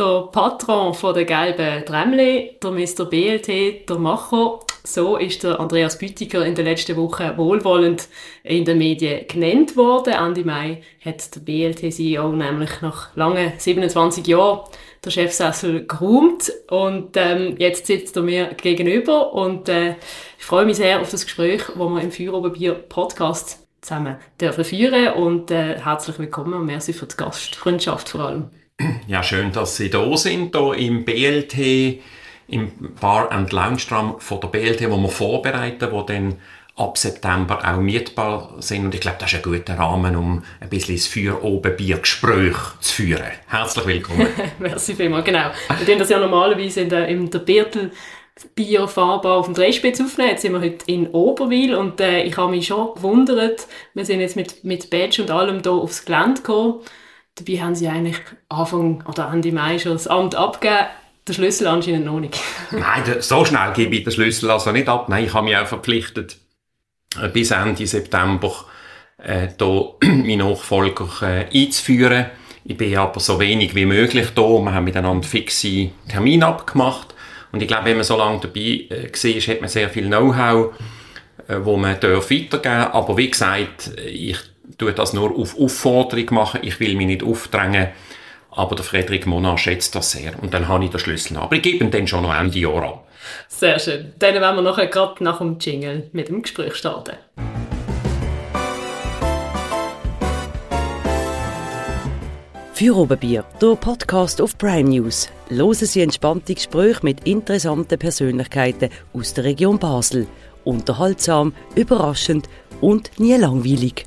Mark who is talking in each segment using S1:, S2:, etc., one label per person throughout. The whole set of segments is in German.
S1: Der Patron von der gelben Tremle, der Mr. BLT, der Macher, so ist der Andreas Büttiger in den letzten Wochen wohlwollend in den Medien genannt worden. Ende Mai hat der BLT-CEO nämlich nach langen 27 Jahren der Chefsessel geräumt und ähm, jetzt sitzt er mir gegenüber und äh, ich freue mich sehr auf das Gespräch, wo wir im Feuerobenbier Podcast zusammen dürfen führen und äh, herzlich willkommen und merci für die Gastfreundschaft vor allem.
S2: Ja, schön, dass Sie da sind, hier im BLT, im Bar and Lounge von der BLT, wo wir vorbereiten, wo dann ab September auch mietbar sind. Und ich glaube, das ist ein guter Rahmen, um ein bisschen das Feuer oben Biergespräch zu führen. Herzlich willkommen.
S1: Merci vielmals, genau. Wir tun das ja normalerweise in der, in der Birtel Bier fahrbar auf dem Dreispitz aufnehmen. Jetzt sind wir heute in Oberwil und äh, ich habe mich schon gewundert, wir sind jetzt mit, mit Badge und allem hier aufs Gelände gekommen. Dabei haben sie eigentlich Anfang oder Ende Mai schon das Amt abgegeben. Der Schlüssel anscheinend noch nicht.
S2: Nein, so schnell gebe ich den Schlüssel also nicht ab. Nein, ich habe mich auch verpflichtet, äh, bis Ende September äh, da meinen Nachfolger äh, einzuführen. Ich bin aber so wenig wie möglich da. Wir haben miteinander fixe Termine abgemacht. Und ich glaube, wenn man so lange dabei äh, war, hat man sehr viel Know-how, äh, wo man weitergeben darf. Aber wie gesagt, ich tue das nur auf Aufforderung machen. Ich will mich nicht aufdrängen. Aber der Friedrich Monat schätzt das sehr. Und dann habe ich den Schlüssel. Aber ich gebe ihn dann schon noch Ende Jahr ab.
S1: Sehr schön. Dann werden wir nachher gerade nach dem Jingle mit dem Gespräch starten.
S3: Für Oberbier, der Podcast auf Prime News. Hören Sie entspannte Gespräche mit interessanten Persönlichkeiten aus der Region Basel. Unterhaltsam, überraschend und nie langweilig.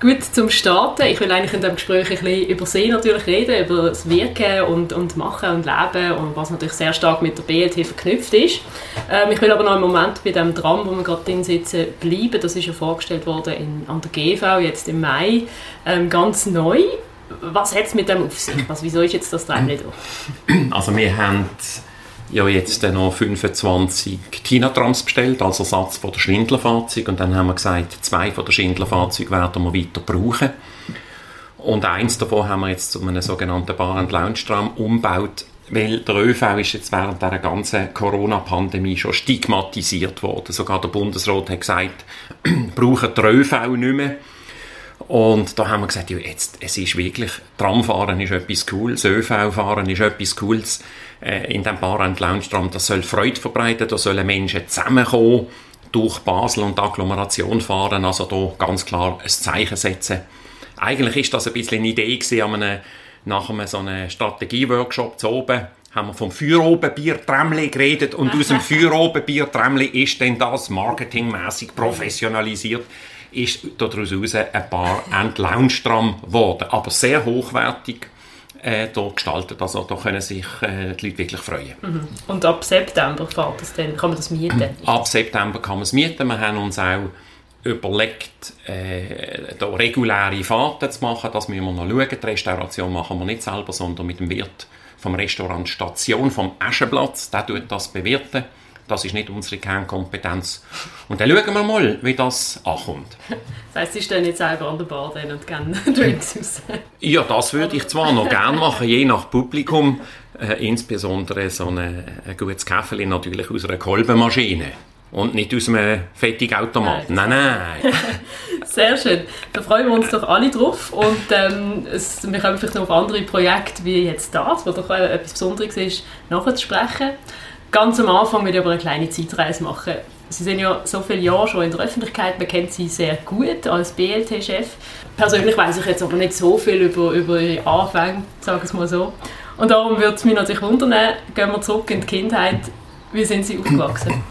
S1: Gut, zum Starten. Ich will eigentlich in diesem Gespräch ein bisschen über Sie natürlich reden, über das Wirken und, und Machen und Leben und was natürlich sehr stark mit der BLT verknüpft ist. Ähm, ich will aber noch einen Moment bei dem Tram, wo wir gerade drin sitzen, bleiben. Das ist ja vorgestellt worden in, an der GV jetzt im Mai, ähm, ganz neu. Was hat es mit dem auf sich? Also, wieso ist jetzt das Tram nicht da?
S2: Also wir haben ja jetzt noch 25 Tina-Trams bestellt, als Ersatz von der Schwindlerfahrzeuge. Und dann haben wir gesagt, zwei von der Schwindlerfahrzeuge werden wir weiter brauchen. Und eins davon haben wir jetzt zu einem sogenannten Bar- und Lounge-Tram umgebaut, weil der ÖV ist jetzt während der ganzen Corona-Pandemie schon stigmatisiert worden. Sogar der Bundesrat hat gesagt, brauchen der ÖV nicht mehr. Und da haben wir gesagt, ja, jetzt, es ist wirklich, Tramfahren ist etwas Cooles, ÖV-Fahren ist etwas Cooles äh, in dem Bar- und Lounge-Tram. Das soll Freude verbreiten, da sollen Menschen zusammenkommen, durch Basel und die Agglomeration fahren, also da ganz klar ein Zeichen setzen. Eigentlich ist das ein bisschen eine Idee gewesen, an einem, nach einem so einem Strategie-Workshop zu oben, haben wir vom Feuerobenbier-Tremli geredet und aus dem Feuerobenbier-Tremli ist dann das marketingmäßig professionalisiert ist daraus ein paar End-Lounge-Tram geworden, aber sehr hochwertig äh, hier gestaltet. Also da können sich äh, die Leute wirklich freuen.
S1: Mhm. Und ab September fährt das dann, kann man das mieten?
S2: Ab September kann man es mieten. Wir haben uns auch überlegt, äh, da reguläre Fahrten zu machen. Das müssen wir noch schauen. Die Restauration machen wir nicht selber, sondern mit dem Wirt vom Restaurant Station, vom Aschenplatz. Der tut das bewirten. Das ist nicht unsere Kernkompetenz. Und dann schauen wir mal, wie das ankommt.
S1: Das heisst, Sie stehen jetzt selber an der Bar und gerne Drinks raus?
S2: Ja, das würde ich zwar noch gerne machen, je nach Publikum. Äh, insbesondere so ein gutes Kaffee natürlich aus einer Kolbenmaschine. Und nicht aus einem fettigen Automat. Nein, nein.
S1: Sehr schön. Da freuen wir uns doch alle drauf. Und ähm, es, wir kommen vielleicht noch auf andere Projekte wie jetzt das, was doch etwas Besonderes ist, nachzusprechen. Ganz am Anfang will ich aber eine kleine Zeitreise machen. Sie sind ja so viele Jahre schon in der Öffentlichkeit, man kennt Sie sehr gut als BLT-Chef. Persönlich weiß ich jetzt aber nicht so viel über, über Ihre Anfänge, sagen es mal so. Und darum würde es mich natürlich wundern, gehen wir zurück in die Kindheit. Wie sind Sie aufgewachsen?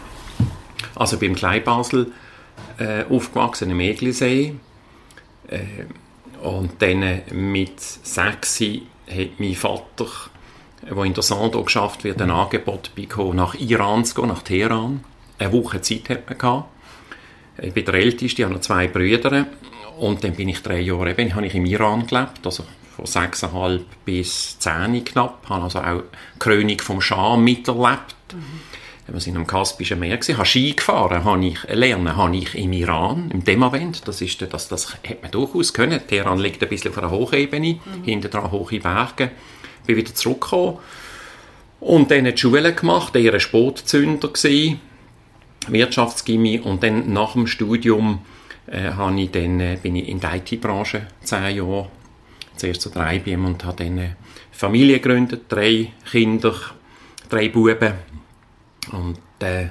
S2: Also beim Kleinbasel äh, aufgewachsen, im Eglisee. Äh, und dann mit sechs hat mein Vater wo in der Sando geschafft wird, ein Angebot bekommen, nach Iran zu gehen, nach Teheran. Eine Woche Zeit hat man gehabt. Ich bin der Älteste, ich habe noch zwei Brüder. Und dann bin ich drei Jahre eben, habe ich im Iran gelebt, also von 6,5 bis 10 knapp. Habe also auch die Krönung vom Schah miterlebt. Mhm. Wir sind am Kaspischen Meer gewesen, habe Ski gefahren, habe ich lernen, habe ich im Iran, im Demavent, das ist, das, das hat man durchaus können. Teheran liegt ein bisschen auf einer Hochebene, mhm. hinten dran hohe Berge. Bin wieder zurückgekommen und dann die Schule gemacht, eher Sportzünder gewesen, Wirtschaftsgymnasium und dann nach dem Studium äh, ich dann, äh, bin ich in der IT-Branche zehn Jahre, zuerst zu drei IBM und habe dann eine Familie gegründet, drei Kinder, drei Buben und äh,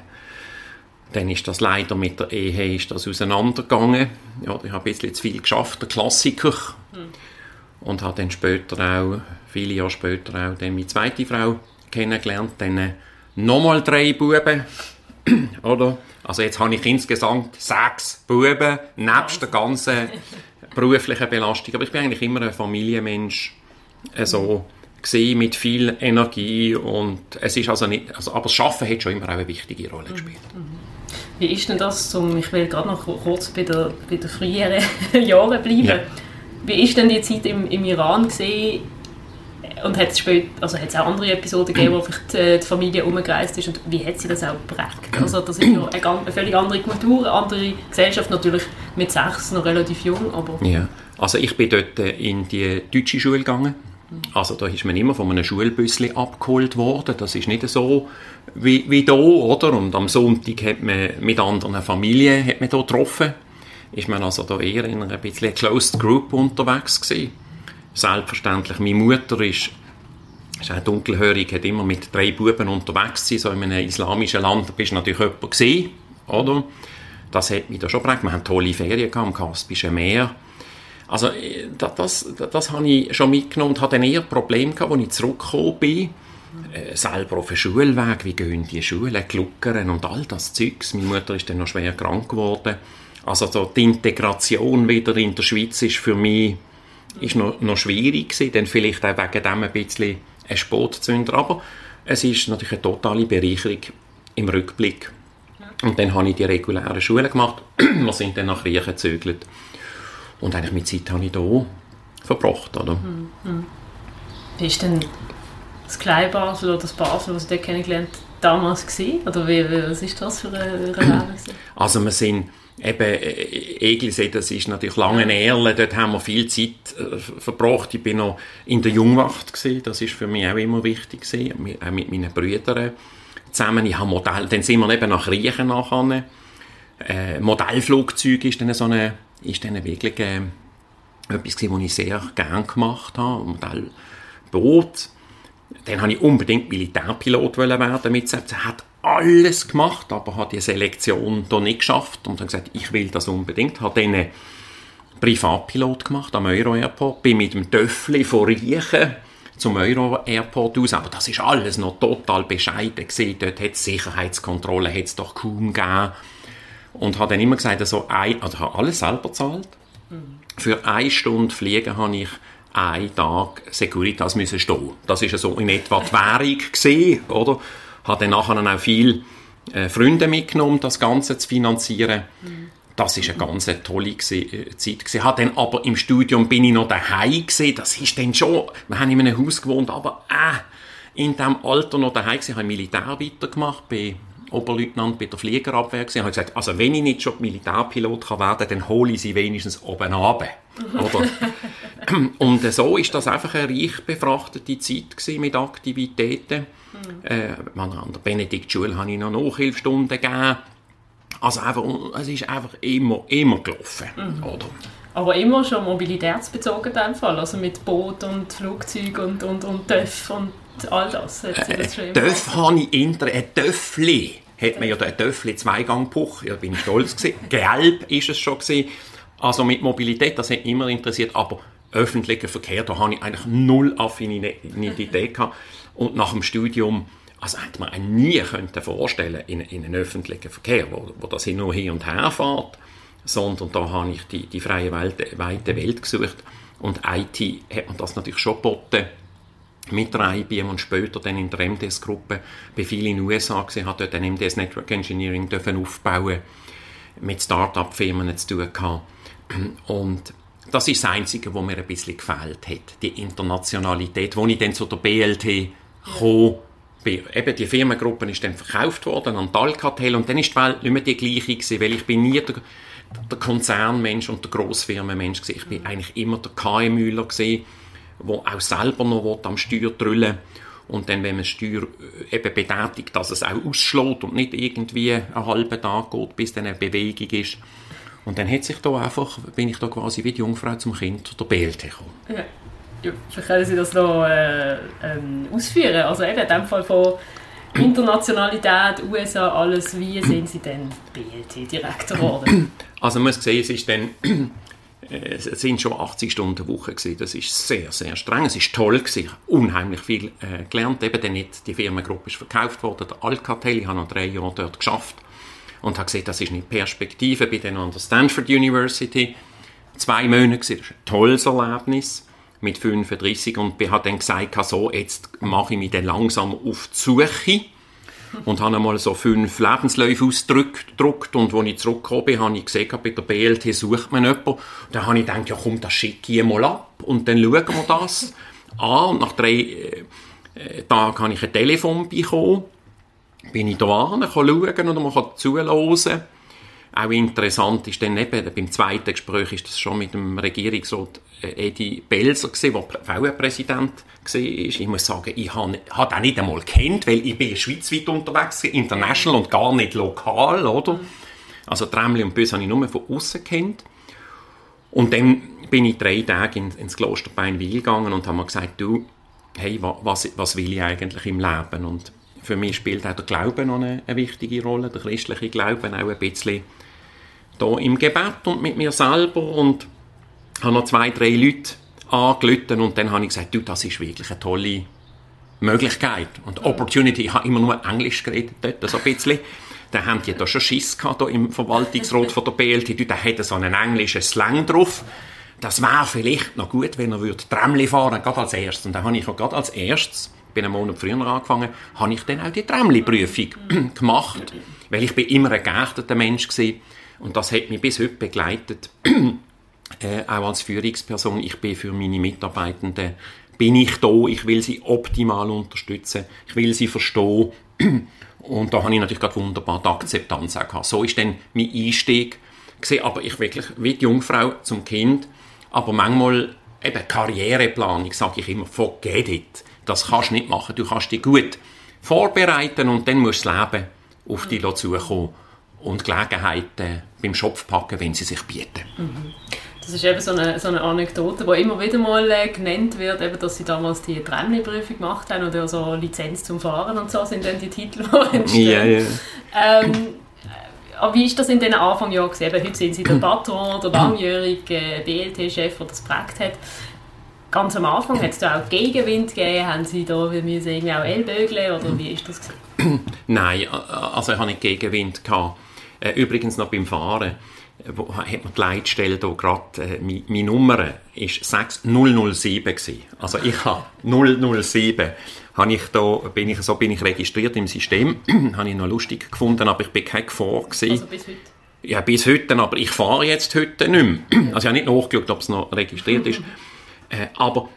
S2: dann ist das leider mit der Ehe ist das auseinandergegangen. Ja, ich habe ein bisschen zu viel geschafft, der Klassiker. Mhm. Und habe dann später auch, viele Jahre später auch dann meine zweite Frau kennengelernt. Dann äh, nochmal drei Buben, oder? Also jetzt habe ich insgesamt sechs Buben, nebst der ganzen beruflichen Belastung. Aber ich bin eigentlich immer ein Familienmensch, äh, so gesehen mit viel Energie und es ist also nicht, also, aber das Schaffen hat schon immer auch eine wichtige Rolle gespielt.
S1: Wie ist denn das zum, ich will gerade noch kurz bei der, bei der früheren Jahren bleiben. Ja. Wie ist denn die Zeit im, im Iran gesehen? Und hat es also auch andere Episoden gegeben, wo vielleicht die Familie umgereist ist und wie hat sie das auch geprägt? Also das ist ja eine, eine völlig andere Kultur, eine andere Gesellschaft, natürlich mit sechs noch relativ jung, aber...
S2: Ja, also ich bin dort in die deutsche Schule gegangen. Also da ist man immer von einem Schulbüssli abgeholt worden. Das ist nicht so wie, wie hier, oder? Und am Sonntag hat man mit anderen Familien hat man hier getroffen. Ist man also da eher in einer bisschen Closed Group unterwegs gewesen selbstverständlich. Meine Mutter ist, ist auch dunkelhörig, hat immer mit drei Buben unterwegs gewesen, so in einem islamischen Land. Da bist du natürlich jemand gesehen, oder? Das hat mich da schon geprägt. Wir haben tolle Ferien gehabt am Kaspischen Meer. Also, das, das, das habe ich schon mitgenommen und hatte dann eher Probleme gehabt, als ich zurückgekommen bin. Äh, selber auf den Schulweg, wie gehen die Schulen, gluckern und all das Zeugs. Meine Mutter ist dann noch schwer krank geworden. Also so die Integration wieder in der Schweiz ist für mich ist noch, noch schwierig gewesen, dann vielleicht auch wegen dem ein bisschen ein Spotzünder, aber es ist natürlich eine totale Bereicherung im Rückblick. Und dann habe ich die regulären Schulen gemacht, wir sind dann nach Riechen gezögert und eigentlich mit Zeit habe ich hier verbracht, oder? Mhm.
S1: Wie ist denn das Kleinbasel oder das Basel, was du dort kennengelernt damals gewesen? Oder wie, was ist das für eine Leben?
S2: Also wir sind eben äh, Eglisee, das ist natürlich lange Erle, dort haben wir viel Zeit äh, verbracht. Ich bin noch in der Jungwacht gewesen, das ist für mich auch immer wichtig gewesen, auch mit meinen Brüdern zusammen. Ich habe Modell, dann sind wir eben nach Riechen nachher. Äh, Modellflugzeug ist dann so eine, ist dann wirklich äh, etwas gewesen, was ich sehr gerne gemacht habe, Modellboot. Dann habe ich unbedingt Militärpilot werden mit hat alles gemacht, aber hat die Selektion da nicht geschafft und dann gesagt, ich will das unbedingt. Hat dann einen Privatpilot gemacht am Euro Airport, bin mit dem Töffel von Riechen zum Euro Airport aus, aber das ist alles noch total bescheiden gewesen. Dort hat es Sicherheitskontrolle hat's doch kaum gegeben. Und hat dann immer gesagt, also ein, also habe alles selber bezahlt. Mhm. Für eine Stunde Fliegen habe ich einen Tag Securitas müssen stehen. Das ist so in etwa die Währung gesehen, oder? Hat dann nachher auch viele äh, Freunde mitgenommen, das Ganze zu finanzieren. Mhm. Das ist eine ganz tolle äh, Zeit gewesen. Hat dann aber im Studium bin ich noch daheim. Das ist dann schon. Wir haben in einem Haus gewohnt, aber äh, in dem Alter noch daheim. Ich habe Militär weitergemacht, bin Oberleutnant bei der Fliegerabwehr gewesen. Habe gesagt, also wenn ich nicht schon Militärpilot kann werden, dann hole ich sie wenigstens oben runter. Oder? Und so ist das einfach eine reich befrachtete Zeit gewesen mit Aktivitäten. Mhm. Äh, an der Benediktschule habe ich noch Nachhilfestunden gegeben. Also einfach, es ist einfach immer, immer gelaufen. Mhm. Oder?
S1: Aber immer schon mobilitätsbezogen in dem Fall, also mit Boot und Flugzeug und, und, und TÜV und all das. Hat
S2: sie das schon TÜV habe ich inter, ein Töffli hat man ja ein Töffli Zweigangpuch, ja, bin ich stolz gewesen. Gelb ist es schon gewesen. Also mit Mobilität, das hat mich immer interessiert, aber öffentlicher Verkehr, da habe ich eigentlich null Affinität gehabt. Und nach dem Studium, also hätte man nie können vorstellen in, in einen öffentlichen Verkehr, wo, wo das nur hin und her fährt, sondern da habe ich die, die freie Welt, weite Welt gesucht. Und IT hat man das natürlich schon geboten mit IBM und später dann in der MDS-Gruppe bei vielen in den USA gesehen, hat dort ein MDS Network Engineering dürfen aufbauen, mit Start-up-Firmen zu tun gehabt. Und das ist das Einzige, was mir ein bisschen gefehlt hat. Die Internationalität, wo ich dann zu der BLT kam, eben die Firmengruppe ist dann verkauft worden an Alcatel und dann ist die Welt nicht mehr die gleiche gewesen, weil ich bin nie der, der Konzernmensch und der Grossfirmenmensch gewesen. Ich bin eigentlich immer der KMÜler gewesen, der auch selber noch am Steuer drüllen und dann, wenn man Steuer äh, eben betätigt, dass es auch ausschlägt und nicht irgendwie einen halben Tag geht, bis dann eine Bewegung ist. Und dann hat sich da einfach, bin ich da quasi wie die Jungfrau zum Kind der BLT gekommen.
S1: Ja. Ja, vielleicht können Sie das noch äh, ähm, ausführen. Also eben in dem Fall von Internationalität, USA, alles. Wie sind Sie denn BLT-Direktor geworden?
S2: Also man muss sehen, es ist dann es sind schon 80 Stunden Woche gewesen. Das ist sehr, sehr streng. Es ist toll gewesen. Unheimlich viel äh, gelernt. Eben dann nicht, die Firmengruppe ist verkauft worden. Der Alcatel, ich habe noch drei Jahre dort geschafft und habe gesehen, das ist nicht Perspektive. Bin dann an der Stanford University zwei Monate gewesen. Das ist ein tolles Erlebnis mit 35 und habe dann gesagt, so, jetzt mache ich mich dann langsam auf die Suche und habe einmal so fünf Lebensläufe ausgedruckt. Und als ich zurückgekommen bin, habe ich gesehen, bei der BLT sucht man jemanden. Und dann habe ich gedacht, ja komm, das schicke ich mal ab. Und dann schauen wir das. An und nach drei äh, Tagen habe ich ein Telefon bekommen, bin ich da an, kann schauen oder man kann zuhören auch interessant ist dann eben, beim zweiten Gespräch ist das schon mit dem Regierungsrat äh, Edi Belser gewesen, der VW-Präsident war. Ich muss sagen, ich habe hab ihn nicht einmal kennt, weil ich bin schweizweit unterwegs, international und gar nicht lokal, oder? Also Tremli und Bös habe ich nur von außen kennt. Und dann bin ich drei Tage in, ins Kloster Beinwil gegangen und habe mir gesagt, du, hey, was, was will ich eigentlich im Leben? Und für mich spielt auch der Glaube noch eine, eine wichtige Rolle, der christliche Glaube auch ein bisschen da im Gebet und mit mir selber und habe noch zwei, drei Leute angelötet und dann habe ich gesagt, du, das ist wirklich eine tolle Möglichkeit und Opportunity. Ich habe immer nur Englisch geredet dort, so ein bisschen. Dann haben die da schon Schiss gehabt, im Verwaltungsrat von der BLT. Da hätte so einen englischen Slang drauf. Das wäre vielleicht noch gut, wenn er würde Tramli fahren, gerade als erstes. Und dann habe ich gerade als erstes, bin einen Monat früher angefangen, habe ich dann auch die Tramli-Prüfung gemacht. Weil ich bin immer ein geachteter Mensch gewesen. Und das hat mich bis heute begleitet, äh, auch als Führungsperson. Ich bin für meine Mitarbeitenden, bin ich da, ich will sie optimal unterstützen, ich will sie verstehen. Und da habe ich natürlich gerade wunderbar die Akzeptanz auch gehabt. So ist dann mein Einstieg gesehen, aber ich wirklich wie die Jungfrau zum Kind, aber manchmal eben Karriereplanung, sage ich immer, forget it. Das kannst du nicht machen. Du kannst dich gut vorbereiten und dann musst du das Leben auf dich zukommen und Gelegenheiten beim Schopf packen, wenn sie sich bieten.
S1: Mhm. Das ist eben so eine, so eine Anekdote, die immer wieder mal äh, genannt wird, eben, dass sie damals die Tremli-Prüfung gemacht haben oder so Lizenz zum Fahren und so sind dann die Titel, die entstehen. Ja, ja. Ähm, aber wie ist das in den Anfangsjahren gewesen? heute sind Sie der Patron, der langjährige BLT-Chef, der das geprägt hat. Ganz am Anfang hat es da auch Gegenwind gegeben. Haben Sie da irgendwie auch Ellbögeln oder wie ist das?
S2: Gewesen? Nein, also ich hatte nicht Gegenwind. Gehabt. Äh, übrigens noch beim Fahren wo, hat man die Leitstelle hier gerade, äh, meine, meine Nummer ist 6007 gewesen. Also ich habe 007, habe ich da, bin ich, so bin ich registriert im System, habe ich noch lustig gefunden, aber ich bin kein Gefahr gewesen. Also bis heute? Ja, bis heute, aber ich fahre jetzt heute nicht mehr. Also ich habe nicht nachgeschaut, ob es noch registriert ist. Äh, aber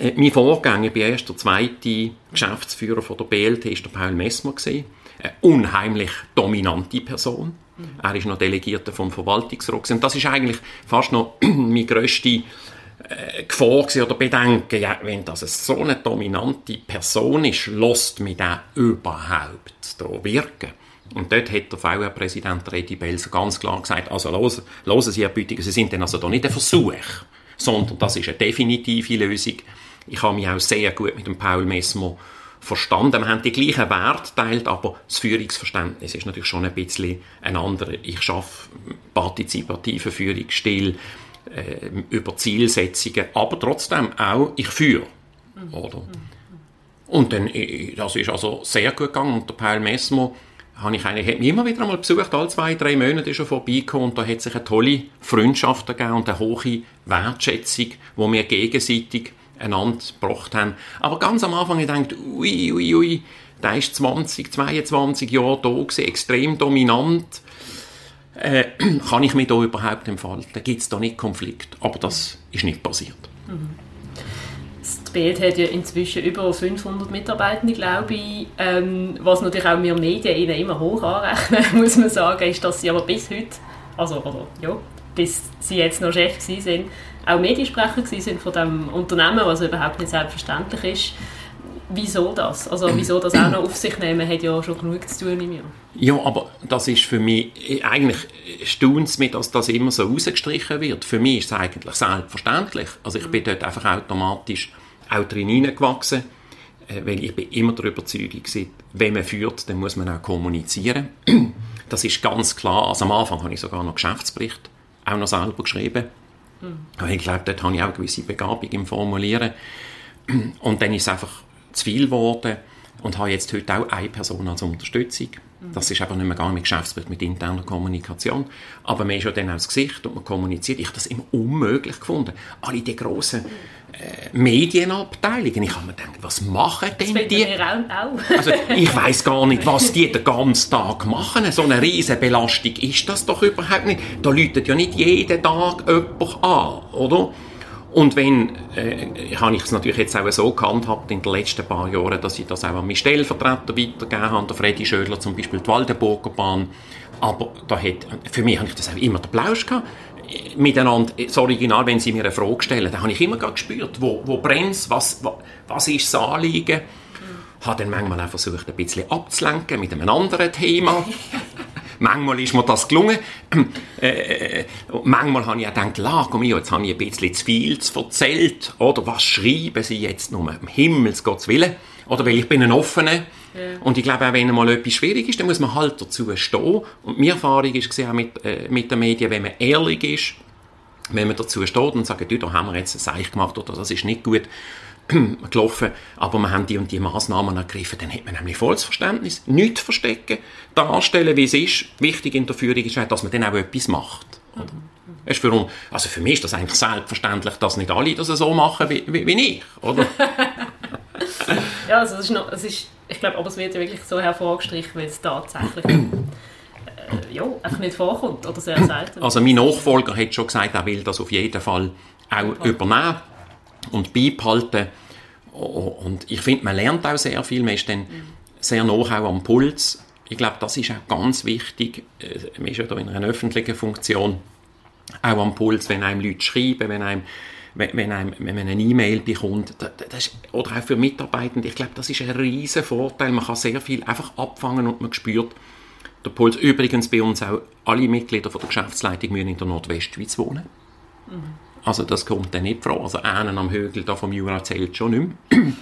S2: äh, mein Vorgänger, ich bin erst der zweite Geschäftsführer von der BLT, ist der Paul Messmer gewesen eine unheimlich dominante Person. Mhm. Er ist noch Delegierter vom Verwaltungsrat. Und das ist eigentlich fast noch meine grösste äh, Gefahr oder Bedenken. Ja, wenn das so eine dominante Person ist, lässt mich der überhaupt da wirken. Und dort hat der VR-Präsident Redi Belser ganz klar gesagt, also hören Sie, Herr Büttiger, Sie sind dann also da nicht ein Versuch, sondern das ist eine definitive Lösung. Ich habe mich auch sehr gut mit dem Paul Messmer verstanden. Wir haben die gleichen Werte teilt, aber das Führungsverständnis ist natürlich schon ein bisschen ein anderes. Ich schaffe partizipativen Führungsstil äh, über Zielsetzungen, aber trotzdem auch, ich führe. Oder? Und dann, äh, das ist also sehr gut gegangen und der Paul Messmer habe ich eigentlich, mich immer wieder einmal besucht, alle zwei, drei Monate er vorbeigekommen und da hat sich eine tolle Freundschaft gegeben und eine hohe Wertschätzung, wo wir gegenseitig einander gebracht haben. Aber ganz am Anfang ich gedacht, ui, ui, ui, der ist 20, 22 Jahre da gewesen, extrem dominant. äh, kann ich mich da überhaupt entfalten? Gibt es da nicht Konflikt? Aber das ist nicht passiert. Mhm.
S1: Bild hat ja inzwischen über 500 Mitarbeitende, glaube ich. Ähm, was natürlich auch wir Medien ihnen immer hoch anrechnen, muss man sagen, ist, dass sie aber bis heute, also oder, ja, bis sie jetzt noch Chef sind, auch Mediensprecher sind von dem Unternehmen, was überhaupt nicht selbstverständlich ist. Wieso das? Also wieso das auch noch auf sich nehmen, hat ja schon genug zu tun im Jahr.
S2: Ja, aber das ist für mich, eigentlich staunt es mich, dass das immer so rausgestrichen wird. Für mich ist es eigentlich selbstverständlich. Also ich bin dort einfach automatisch auch drin hineingewachsen, äh, weil ich bin immer der Überzeugung war, wenn man führt, dann muss man auch kommunizieren. Das ist ganz klar. Also am Anfang habe ich sogar noch Geschäftsbericht auch noch selber geschrieben. Mhm. Ich glaube, dort habe ich auch eine gewisse Begabung im Formulieren. Und dann ist es einfach zu viel geworden und habe jetzt heute auch eine Person als Unterstützung. Das ist aber nicht mehr gar nicht mit Geschäftsbericht, mit interner Kommunikation. Aber man ist ja dann auch das Gesicht und man kommuniziert. Ich habe das immer unmöglich gefunden. Alle die grossen Medienabteilungen. Ich habe mir gedacht, was machen denn das die?
S1: Auch.
S2: Also, ich weiß gar nicht, was die den ganzen Tag machen. So eine riesige Belastung ist das doch überhaupt nicht. Da läutet ja nicht jeden Tag jemand an, oder? Und wenn, äh, habe ich es natürlich jetzt auch so gehandhabt in den letzten paar Jahren, dass ich das auch an meine Stellvertreter weitergegeben habe, der Freddy Schödler zum Beispiel, die Waldenburger Bahn. Aber da hat, für mich habe ich das auch immer den Plausch gehabt. Miteinander, das Original, wenn sie mir eine Frage stellen, dann habe ich immer gespürt, wo, wo brennt was, was, was ist das Anliegen. Ich habe dann manchmal auch versucht, ein bisschen abzulenken mit einem anderen Thema. Manchmal ist mir das gelungen. Äh, äh, manchmal habe ich auch gedacht, la, komm jetzt habe ich ein bisschen zu viel zu erzählt. Oder was schreiben sie jetzt nur? Um Himmels Gottes Willen. Oder weil ich bin ein Offener. Ja. Und ich glaube, auch wenn mal etwas schwierig ist, dann muss man halt dazu stehen. Und meine Erfahrung ist auch mit, äh, mit den Medien, wenn man ehrlich ist, wenn man dazu steht und sagt, da haben wir jetzt ein Seich gemacht oder das ist nicht gut, gelaufen, aber wir haben die und die Maßnahmen ergriffen, dann hat man nämlich volles Verständnis, nichts verstecken, darstellen, wie es ist. Wichtig in der Führung ist auch, dass man dann auch etwas macht. Oder? Ist für, uns, also für mich ist das eigentlich selbstverständlich, dass nicht alle das so machen wie, wie, wie ich, oder?
S1: ja, also es ist, noch, es ist ich glaube, aber es wird ja wirklich so hervorgestrichen, weil es tatsächlich äh, ja, einfach nicht vorkommt oder sehr selten.
S2: Also mein Nachfolger hat schon gesagt, er will das auf jeden Fall auch übernehmen und beibehalten. Und ich finde, man lernt auch sehr viel. Man ist dann sehr nah auch am Puls. Ich glaube, das ist auch ganz wichtig. Äh, man ist ja da in einer öffentlichen Funktion auch am Puls, wenn einem Leute schreiben, wenn einem wenn, einem, wenn man eine E-Mail bekommt, das, ist, oder auch für Mitarbeitende, ich glaube, das ist ein riesen Vorteil. Man kann sehr viel einfach abfangen und man spürt der Puls. Übrigens bei uns auch alle Mitglieder von der Geschäftsleitung müssen in der Nordwestschweiz wohnen. Mhm. Also das kommt dann nicht vor. Also einen am Hügel da vom Jura zählt schon nicht mehr.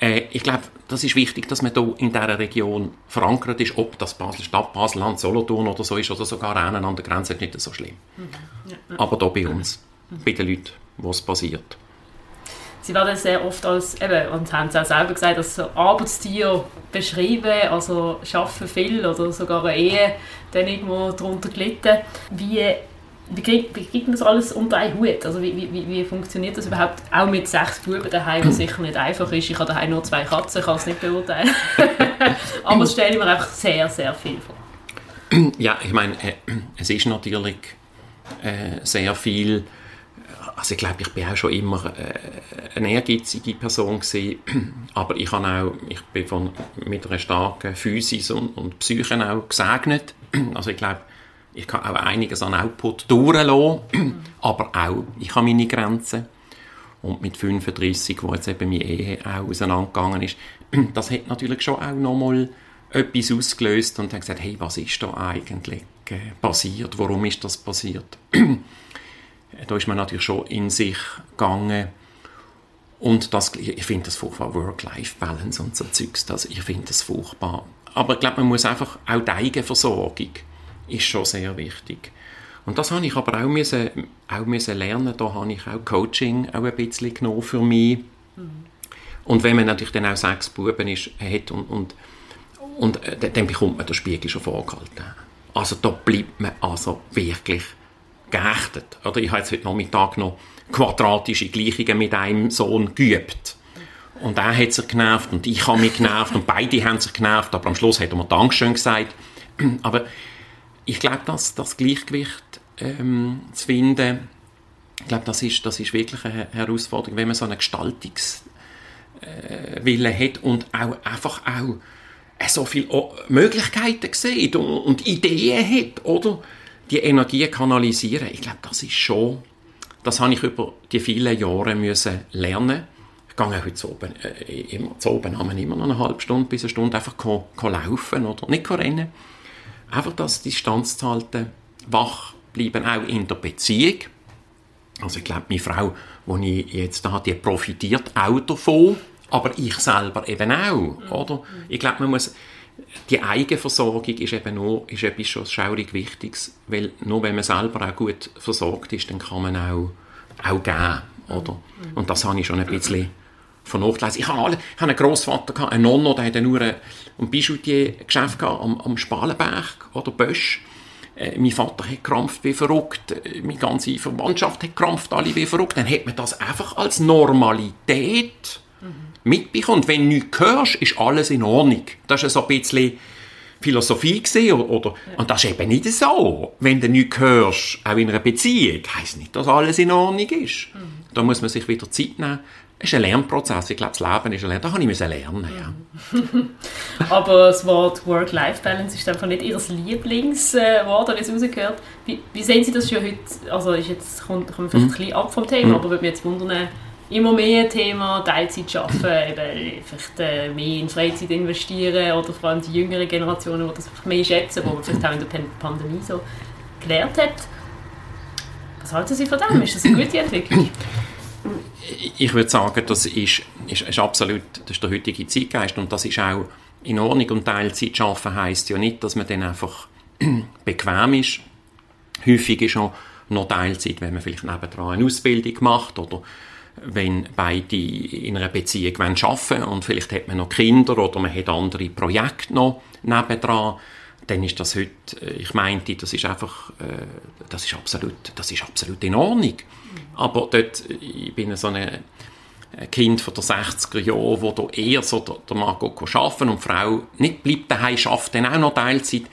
S2: äh, ich glaube, das ist wichtig, dass man hier in dieser Region verankert ist, ob das Basel-Stadt, Basel-Land, Solothurn oder so ist oder sogar einen an der Grenze, ist nicht so schlimm. Mhm. Aber hier bei uns, mhm. bei den Leuten, wo es passiert.
S1: Sie werden sehr oft als, eben, und haben es auch selber gesagt, als Arbeitstier beschrieben, also arbeiten viel oder sogar eine Ehe dann irgendwo darunter gelitten. Wie wie kriegt, wie kriegt man das alles unter einen Hut? Also wie, wie, wie funktioniert das überhaupt auch mit sechs Buben daheim, was sicher nicht einfach ist. Ich habe daheim nur zwei Katzen, ich kann es nicht beurteilen. Aber das stelle ich mir einfach sehr, sehr viel vor.
S2: Ja, ich meine, äh, es ist natürlich äh, sehr viel also ich glaube, ich bin auch schon immer äh, eine ehrgeizige Person gewesen, aber ich habe auch, ich bin von, mit einer starken Physis und, und Psyche auch gesegnet. Also ich glaube, ich kann auch einiges an Output durchlassen, aber auch, ich habe meine Grenzen. Und mit 35, wo jetzt eben meine Ehe auch auseinandergegangen ist, das hat natürlich schon auch nochmal etwas ausgelöst und hat gesagt, hey, was ist da eigentlich äh, passiert? Warum ist das passiert? Da ist man natürlich schon in sich gegangen. Und das, ich finde das furchtbar, Work-Life-Balance und so Zeugs, also ich finde das furchtbar. Aber ich glaube, man muss einfach, auch die Eigenversorgung ist schon sehr wichtig. Und das habe ich aber auch, müssen, auch müssen lernen, da habe ich auch Coaching auch ein bisschen genommen für mich. Mhm. Und wenn man natürlich dann auch sechs Buben ist, hat und, und, und äh, dann bekommt man den Spiegel schon vorgehalten. Also da bleibt man also wirklich geächtet. Oder ich habe jetzt heute Nachmittag noch quadratische Gleichungen mit einem Sohn geübt. Und er hat sich genervt und ich habe mich genervt und beide haben sich genervt, aber am Schluss hat er mir Dankeschön gesagt. Aber ich glaube, dass das Gleichgewicht ähm, zu finden, ich glaube, das ist, das ist wirklich eine Herausforderung, wenn man so einen Gestaltungswille äh, hat und auch einfach auch so viele Möglichkeiten sieht und, und Ideen hat, oder? Die Energie kanalisieren. Ich glaube, das ist schon, das habe ich über die vielen Jahre müssen lernen. Ich gehe heute zu oben, äh, immer, zu oben haben wir immer noch eine halbe Stunde bis eine Stunde einfach ko, ko laufen oder nicht rennen. Einfach das Distanz zu halten, wach bleiben, auch in der Beziehung. Also ich glaube, meine Frau, die ich jetzt da die profitiert auch davon aber ich selber eben auch, oder? Ich glaube, man muss, die Eigenversorgung ist eben nur, ist etwas schon schaurig Wichtiges, weil nur wenn man selber auch gut versorgt ist, dann kann man auch, auch geben, oder? Und das habe ich schon ein bisschen vernachlässigt. Ich habe, alle, ich habe einen Grossvater, einen Nonno, der hatte nur ein, ein Bijoutier-Geschäft am, am Spalenberg oder Bösch. Äh, mein Vater hat krampft wie verrückt, äh, meine ganze Verwandtschaft hat krampft alle wie verrückt. Dann hat man das einfach als Normalität mitbekommt. Wenn du nichts hörst, ist alles in Ordnung. Das war so ein bisschen Philosophie gesehen, oder, ja. und das ist eben nicht so. Wenn du nichts hörst, auch in einer Beziehung, heisst nicht, dass alles in Ordnung ist. Mhm. Da muss man sich wieder Zeit nehmen. Es ist ein Lernprozess. Ich glaube, das Leben ist ein Lernprozess. Da habe ich lernen
S1: ja. Aber das Wort Work-Life-Balance ist einfach nicht Ihr Lieblingswort, wie es rausgehört. Wie, wie sehen Sie das schon heute? Also ist jetzt, kommt, kommt vielleicht mhm. ein bisschen ab vom Thema, mhm. aber würde mich jetzt wundern, immer mehr Thema Teilzeit arbeiten, eben vielleicht äh, mehr in Freizeit investieren oder vor allem die jüngere Generationen, die das mehr schätzen, die man vielleicht auch in der Pandemie so gelernt hat. Was halten Sie von dem? Ist das eine gute Entwicklung?
S2: Ich würde sagen, das ist, ist, ist absolut das ist der heutige Zeitgeist und das ist auch in Ordnung und Teilzeit arbeiten heisst ja nicht, dass man dann einfach bequem ist. Häufig ist auch noch Teilzeit, wenn man vielleicht nebendran eine Ausbildung macht oder wenn beide in einer Beziehung arbeiten wollen und vielleicht hat man noch Kinder oder man hat andere Projekte noch nebendran, dann ist das heute, äh, ich meinte, das ist einfach, äh, das ist absolut, das ist absolut in Ordnung. Aber dort, ich bin so ein Kind von der 60er Jahre, wo da eher so der Mann arbeiten und die Frau nicht bleibt daheim, schafft dann auch noch Teilzeit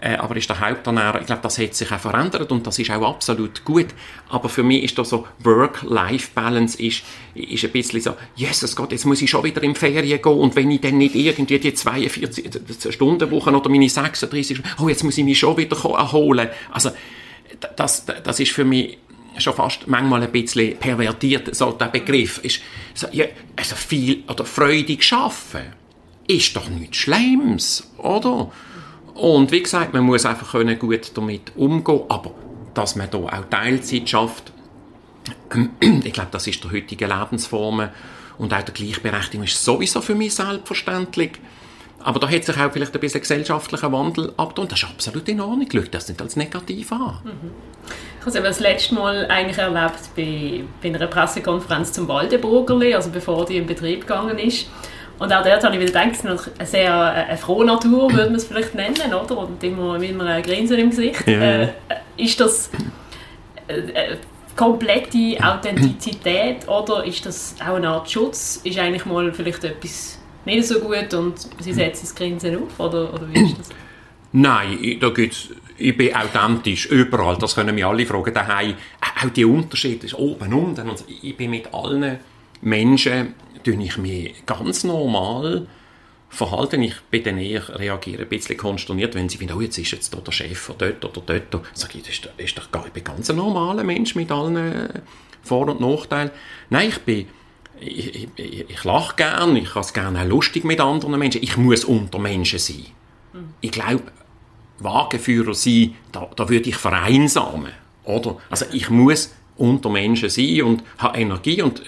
S2: äh, aber ist der Haupternährer, ich glaube, das hat sich auch verändert und das ist auch absolut gut. Aber für mich ist da so Work-Life-Balance ist, ist ein bisschen so, Jesus Gott, jetzt muss ich schon wieder in Ferien gehen und wenn ich dann nicht irgendwie die 42 Stunden Woche oder meine 36, oh, jetzt muss ich mich schon wieder erholen. Also, das, das ist für mich schon fast manchmal ein bisschen pervertiert, so der Begriff. Ist, so, ja, also viel oder freudig schaffen ist doch nichts Schlimmes, oder? Und wie gesagt, man muss einfach können gut damit umgehen aber dass man da auch Teilzeit schafft, ich glaube, das ist der heutige Lebensform und auch der Gleichberechtigung ist sowieso für mich selbstverständlich. Aber da hat sich auch vielleicht ein bisschen gesellschaftlicher Wandel abgetan. Das ist absolut in Ordnung. Schau das nicht als negativ an. Mhm.
S1: Ich habe das letzte Mal eigentlich erlebt bei, bei einer Pressekonferenz zum Waldeburgerli, also bevor die in Betrieb gegangen ist. Und auch dort habe ich wieder gedacht, eine sehr äh, eine frohe Natur, würde man es vielleicht nennen, oder? Und immer mit einem Grinsen im Gesicht. Ja. Äh, ist das äh, äh, komplette Authentizität oder ist das auch eine Art Schutz? Ist eigentlich mal vielleicht etwas nicht so gut und sie setzen das Grinsen auf? Oder, oder wie ist das?
S2: Nein, da gibt's, ich bin authentisch, überall, das können mir alle fragen, daheim. Auch die Unterschiede, ist oben, unten. Und ich bin mit allen Menschen tue ich mich ganz normal verhalten. Ich bin dann eher reagiere ein bisschen konsterniert, wenn sie finden, oh, jetzt ist jetzt da der Chef oder dort oder dort. Sag ich, das ist, ist doch gar, ich bin ganz ein normaler Mensch mit allen äh, Vor- und Nachteilen. Nein, ich bin ich, ich, ich lache gern, ich habe es gerne auch lustig mit anderen Menschen. Ich muss unter Menschen sein. Mhm. Ich glaube, Wagenführer sein, da, da würde ich vereinsamen. Oder? Also ich muss unter Menschen sein und habe Energie und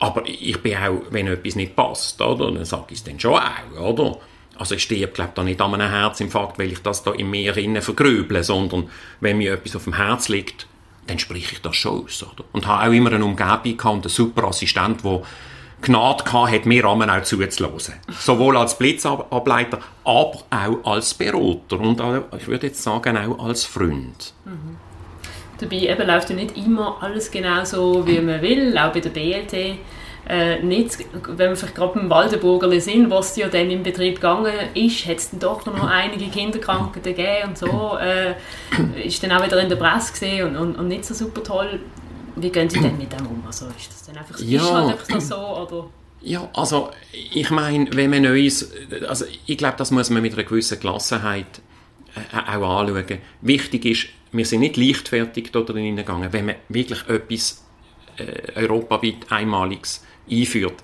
S2: aber ich bin auch, wenn etwas nicht passt, oder, dann sage ich es dann schon auch, oder? Also ich stehe, glaube da nicht an einem Herzinfarkt, weil ich das da in mir innen vergröble, sondern wenn mir etwas auf dem Herz liegt, dann spreche ich das schon aus, oder? Und habe auch immer eine Umgebung gehabt und einen super Assistent, der Gnade gehabt hat, mir auch zuzuhören. Sowohl als Blitzableiter, aber auch als Berater und auch, ich würde jetzt sagen, auch als Freund. Mhm.
S1: Dabei eben läuft ja nicht immer alles genau so, wie man will, auch bei der BLT. äh, nicht, wenn wir vielleicht gerade beim Waldenburgerli sind, was ja dann im Betrieb gegangen ist, hat es dann doch noch einige Kinderkrankheiten gegeben und so, äh, ist dann auch wieder in der Presse gesehen und, und, und, nicht so super toll. Wie gehen Sie denn mit dem um? Also ist das dann einfach,
S2: ja.
S1: ist halt einfach so, oder?
S2: Ja, also ich meine, wenn man Neues, also ich glaube, das muss man mit einer gewissen Gelassenheit auch anschauen. Wichtig ist, wir sind nicht leichtfertig da drin gegangen, wenn man wirklich etwas äh, europaweit Einmaliges einführt,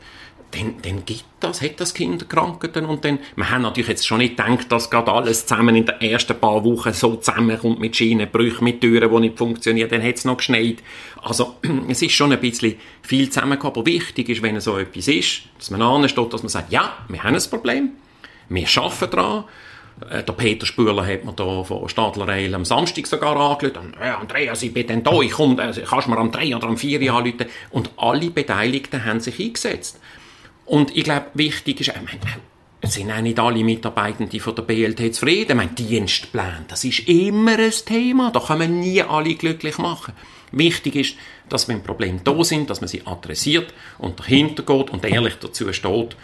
S2: dann, dann gibt das, hat das Kinderkrankheiten und dann, wir haben natürlich jetzt schon nicht gedacht, dass gerade alles zusammen in den ersten paar Wochen so zusammenkommt mit Schienenbrüchen, mit Türen, die nicht funktionieren, dann hat es noch geschneit. Also, es ist schon ein bisschen viel zusammengekommen, aber wichtig ist, wenn so etwas ist, dass man ansteht, dass man sagt, ja, wir haben ein Problem, wir arbeiten daran, äh, der Peter Spürler hat mir da von Stadler Rail am Samstag sogar angerufen. Ja, Andreas, ich bin dann da, ich komme, äh, kannst du mir am 3 oder am 4 anrufen? Und alle Beteiligten haben sich eingesetzt. Und ich glaube, wichtig ist, ich meine, es sind auch nicht alle Mitarbeitenden von der BLT zufrieden. Ich meine, Dienstplan, das ist immer ein Thema. Da können wir nie alle glücklich machen. Wichtig ist, dass wenn Probleme da sind, dass man sie adressiert und dahinter geht und ehrlich dazu steht.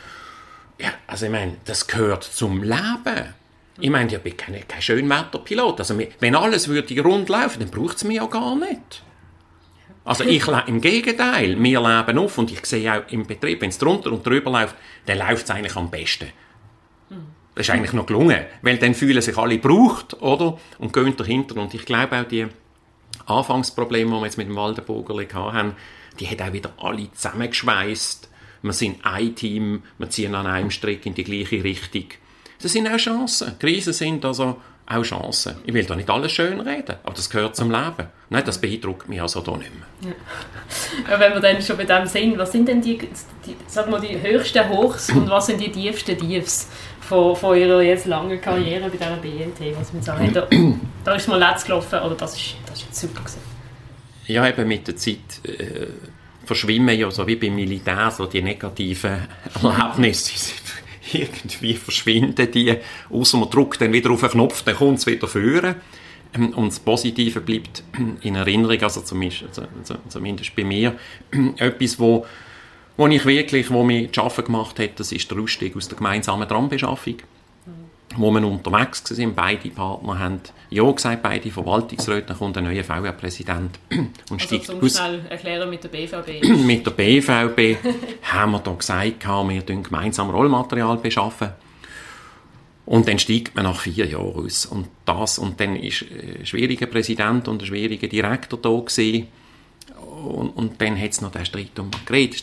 S2: Ja, also ich meine, das gehört zum Leben. Ich meine, ich bin kein, kein Schönwetterpilot. Also, wenn alles würde rund laufen, dann braucht es mich ja gar nicht. Also ich im Gegenteil, wir leben auf und ich sehe auch im Betrieb, wenn es drunter und drüber läuft, dann läuft es eigentlich am besten. Das ist eigentlich noch gelungen, weil dann fühlen sich alle gebraucht, oder? Und gehen dahinter. Und ich glaube auch die Anfangsprobleme, die wir jetzt mit dem Waldenburgerli haben, die hat auch wieder alle zusammengeschweißt. Wir sind ein Team, wir ziehen an einem Strick in die gleiche Richtung. Das sind auch Chancen. Krisen sind also auch Chancen. Ich will da nicht alles schön reden, aber das gehört zum Leben. Nein, das beeindruckt mich also da nicht mehr.
S1: Ja. Wenn wir dann schon bei dem sind, was sind denn die, die, sag mal, die höchsten Hochs und was sind die tiefsten Tiefs von, von Ihrer jetzt langen Karriere bei dieser BNT? Was sagen, da, da ist mal letzt gelaufen oder das ist, das ist super gewesen.
S2: Ja, eben mit der Zeit äh, verschwimmen ja so wie beim Militär so die negativen Erlebnisse irgendwie verschwinden die, außer man drückt dann wieder auf einen Knopf, dann kommt es wieder führen. Ähm, und das Positive bleibt in Erinnerung, also zumindest, also, zumindest bei mir, etwas, wo, wo ich wirklich, wo mich zu arbeiten gemacht hat, das ist der Ausstieg aus der gemeinsamen Trambeschaffung wo wir unterwegs waren. Beide Partner haben Ja gesagt, beide Verwaltungsräte. Dann kommt ein neuer VR-Präsident
S1: und also zum aus. erklären mit der BVB.
S2: mit der BVB haben wir da gesagt, wir gemeinsam Rollmaterial beschaffen. Und dann steigt man nach vier Jahren aus. Und das, und dann ist ein schwieriger Präsident und ein schwieriger Direktor da gewesen. Und, und dann hat es noch den Streit um Margret,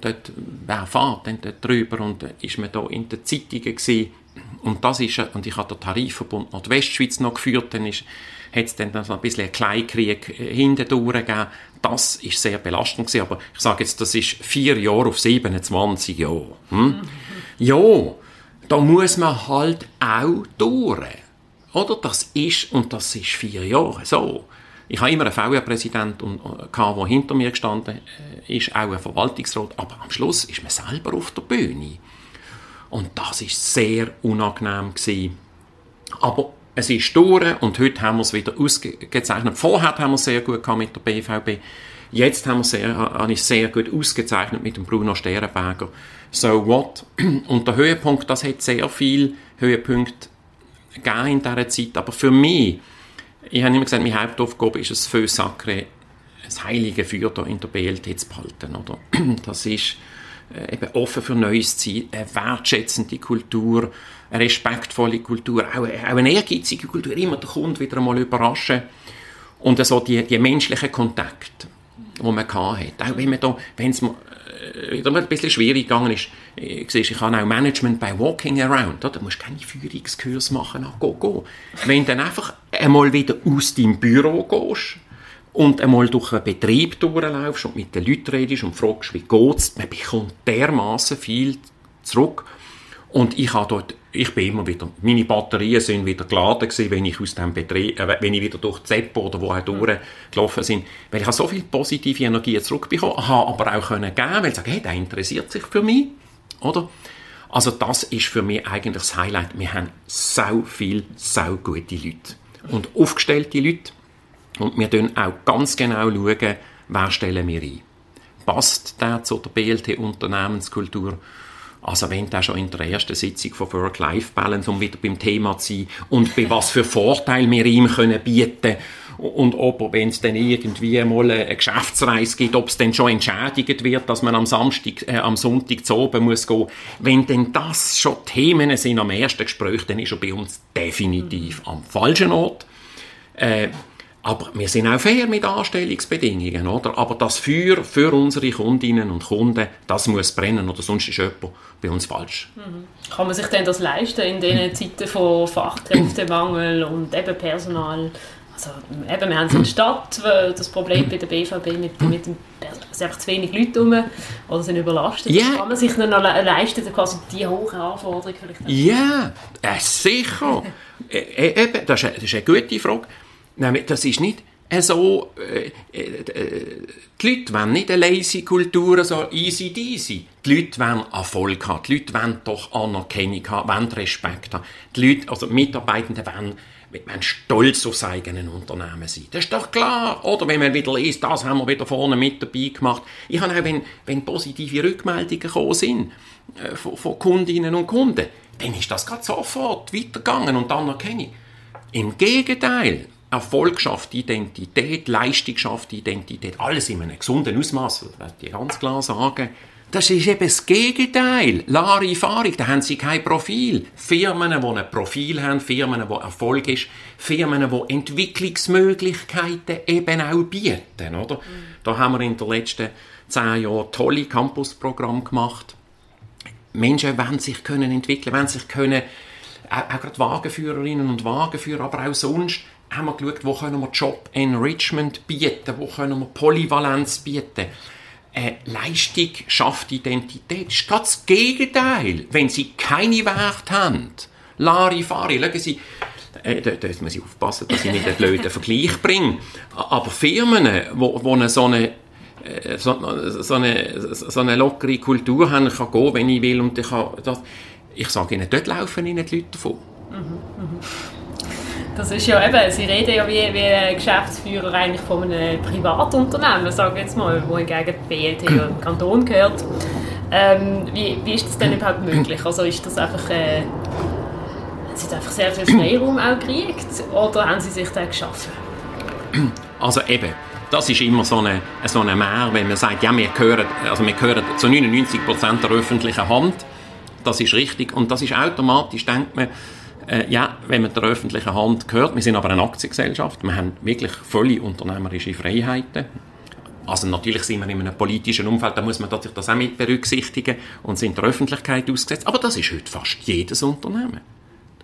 S2: dort, wer fährt denn dort drüber? Und dann ist man da in den Zeitungen gewesen, und das ist, und ich habe den Tarifverbund Nordwestschweiz noch geführt, dann ist, hat es dann ein bisschen einen Kleinkrieg äh, hindurch gegeben. Das ist sehr belastend gewesen, aber ich sage jetzt, das ist vier Jahre auf 27 Jahre. Hm? Mhm. Ja, da muss man halt auch durch. Oder? Das ist, und das ist vier Jahre so. Ich habe immer einen VR-Präsident, der hinter mir gestanden äh, ist, auch ein Verwaltungsrat, aber am Schluss ist man selber auf der Bühne. Und das ist sehr unangenehm gewesen. Aber es ist durch und heute haben wir es wieder ausgezeichnet. Vorher haben wir es sehr gut mit der BVB. Jetzt haben wir sehr, habe ich sehr gut ausgezeichnet mit dem Bruno Sternberger. So what? Und der Höhepunkt, das hat sehr viel Höhepunkte gegeben in dieser Zeit. Aber für mich, ich habe immer gesagt, meine Hauptaufgabe ist es, Feu Sacré, das heilige Feuer in der BLT zu behalten. Oder? Das ist eben offen für Neues zu sein, eine wertschätzende Kultur, eine respektvolle Kultur, auch, auch eine ehrgeizige Kultur, immer der Kunde wieder einmal überraschen und so die, die menschlichen Kontakte, die man hat. Auch wenn man da, wenn es äh, wieder ein bisschen schwierig gegangen ist, äh, ich habe auch Management bei Walking Around, da musst du keine Führungskurs machen, ach, go, go. Wenn du dann einfach einmal wieder aus deinem Büro gehst, und einmal durch einen Betrieb durchlaufst und mit den Leuten redest und fragst, wie geht's, man bekommt dermaßen viel zurück. Und ich habe dort, ich bin immer wieder, meine Batterien sind wieder geladen gewesen, wenn ich aus dem Betrieb, äh, wenn ich wieder durch die Zeppe oder woher durchgelaufen sind, weil ich habe so viel positive Energie zurückbekommen, habe aber auch können geben, weil ich sage, hey, der interessiert sich für mich, oder? Also das ist für mich eigentlich das Highlight. Wir haben so viel, so gute Leute. Und aufgestellte Leute, und wir schauen auch ganz genau, schauen, wer stellen wir ein. passt der zu der BLT-Unternehmenskultur? Also wenn der schon in der ersten Sitzung von Work-Life-Balance, um wieder beim Thema zu sein, und bei was für Vorteile wir ihm können bieten und ob, wenn es dann irgendwie mal eine Geschäftsreise gibt, ob es dann schon entschädigt wird, dass man am Samstag, äh, am Sonntag zu oben muss gehen. Wenn denn das schon Themen sind am ersten Gespräch, dann ist er bei uns definitiv am falschen Ort. Äh, aber wir sind auch fair mit Anstellungsbedingungen, oder? Aber das Feuer für unsere Kundinnen und Kunden, das muss brennen, oder sonst ist jemand bei uns falsch.
S1: Mhm. Kann man sich denn das leisten in diesen Zeiten von Fachkräftemangel und eben Personal? Also eben, wir haben in der Stadt das Problem bei der BVB mit, mit dem, es sind einfach zu wenig Leute rum oder sind überlastet.
S2: Yeah.
S1: Kann man sich dann noch leisten, quasi die hohen Anforderungen?
S2: Ja, yeah, äh, sicher. äh, eben, das, ist, das ist eine gute Frage. Nein, das ist nicht so, äh, äh, die Leute wollen nicht eine lazy Kultur, so easy deasy. Die Leute wollen Erfolg haben, die Leute wollen doch Anerkennung haben, wollen Respekt haben. Die Leute, also die Mitarbeitenden wollen, wollen stolz auf sein eigenen Unternehmen sein. Das ist doch klar. Oder wenn man wieder liest, das haben wir wieder vorne mit dabei gemacht. Ich habe auch, wenn, wenn positive Rückmeldungen gekommen sind, äh, von, von Kundinnen und Kunden, dann ist das gerade sofort weitergegangen und ich. Im Gegenteil, Erfolg schafft Identität, Leistung schafft Identität, alles in einem gesunden Ausmaß, das ich ganz klar sagen. Das ist eben das Gegenteil. Larifari, da haben sie kein Profil. Firmen, die ein Profil haben, Firmen, die Erfolg ist, Firmen, die Entwicklungsmöglichkeiten eben auch bieten, oder? Mhm. Da haben wir in den letzten zehn Jahren tolle Campusprogramme gemacht. Menschen wollen sich können entwickeln, wollen sich können, auch, auch gerade Wagenführerinnen und Wagenführer, aber auch sonst, haben wir geschaut, wo können wir Job Enrichment bieten, wo können wir Polyvalenz bieten. Äh, Leistung schafft Identität. Das ist gerade das Gegenteil. Wenn Sie keine Werte haben, Larifari, schauen Sie, äh, da, da muss ich aufpassen, dass ich nicht einen blöden Vergleich bringe, aber Firmen, wo, wo eine so eine äh, so, so, eine, so eine lockere Kultur haben, ich kann gehen, wenn ich will und ich kann das, ich sage Ihnen, dort laufen Ihnen die Leute davon. Mhm, mh.
S1: Das ist ja eben, Sie reden ja wie, wie ein Geschäftsführer eigentlich von einem Privatunternehmen, sagen jetzt mal, wo hingegen die BLT ja im Kanton gehört. Ähm, wie, wie ist das denn überhaupt möglich? Also ist das einfach, äh, haben Sie da einfach sehr viel Freiraum auch gekriegt oder haben Sie sich da geschaffen?
S2: Also eben, das ist immer so eine, so eine Mehr, wenn man sagt, ja, wir gehören, also wir gehören zu 99% der öffentlichen Hand. Das ist richtig und das ist automatisch, denkt man, äh, ja, wenn man der öffentlichen Hand gehört, wir sind aber eine Aktiengesellschaft, wir haben wirklich volle unternehmerische Freiheiten. Also natürlich sind wir in einem politischen Umfeld, da muss man das auch mit berücksichtigen und sind der Öffentlichkeit ausgesetzt. Aber das ist heute fast jedes Unternehmen.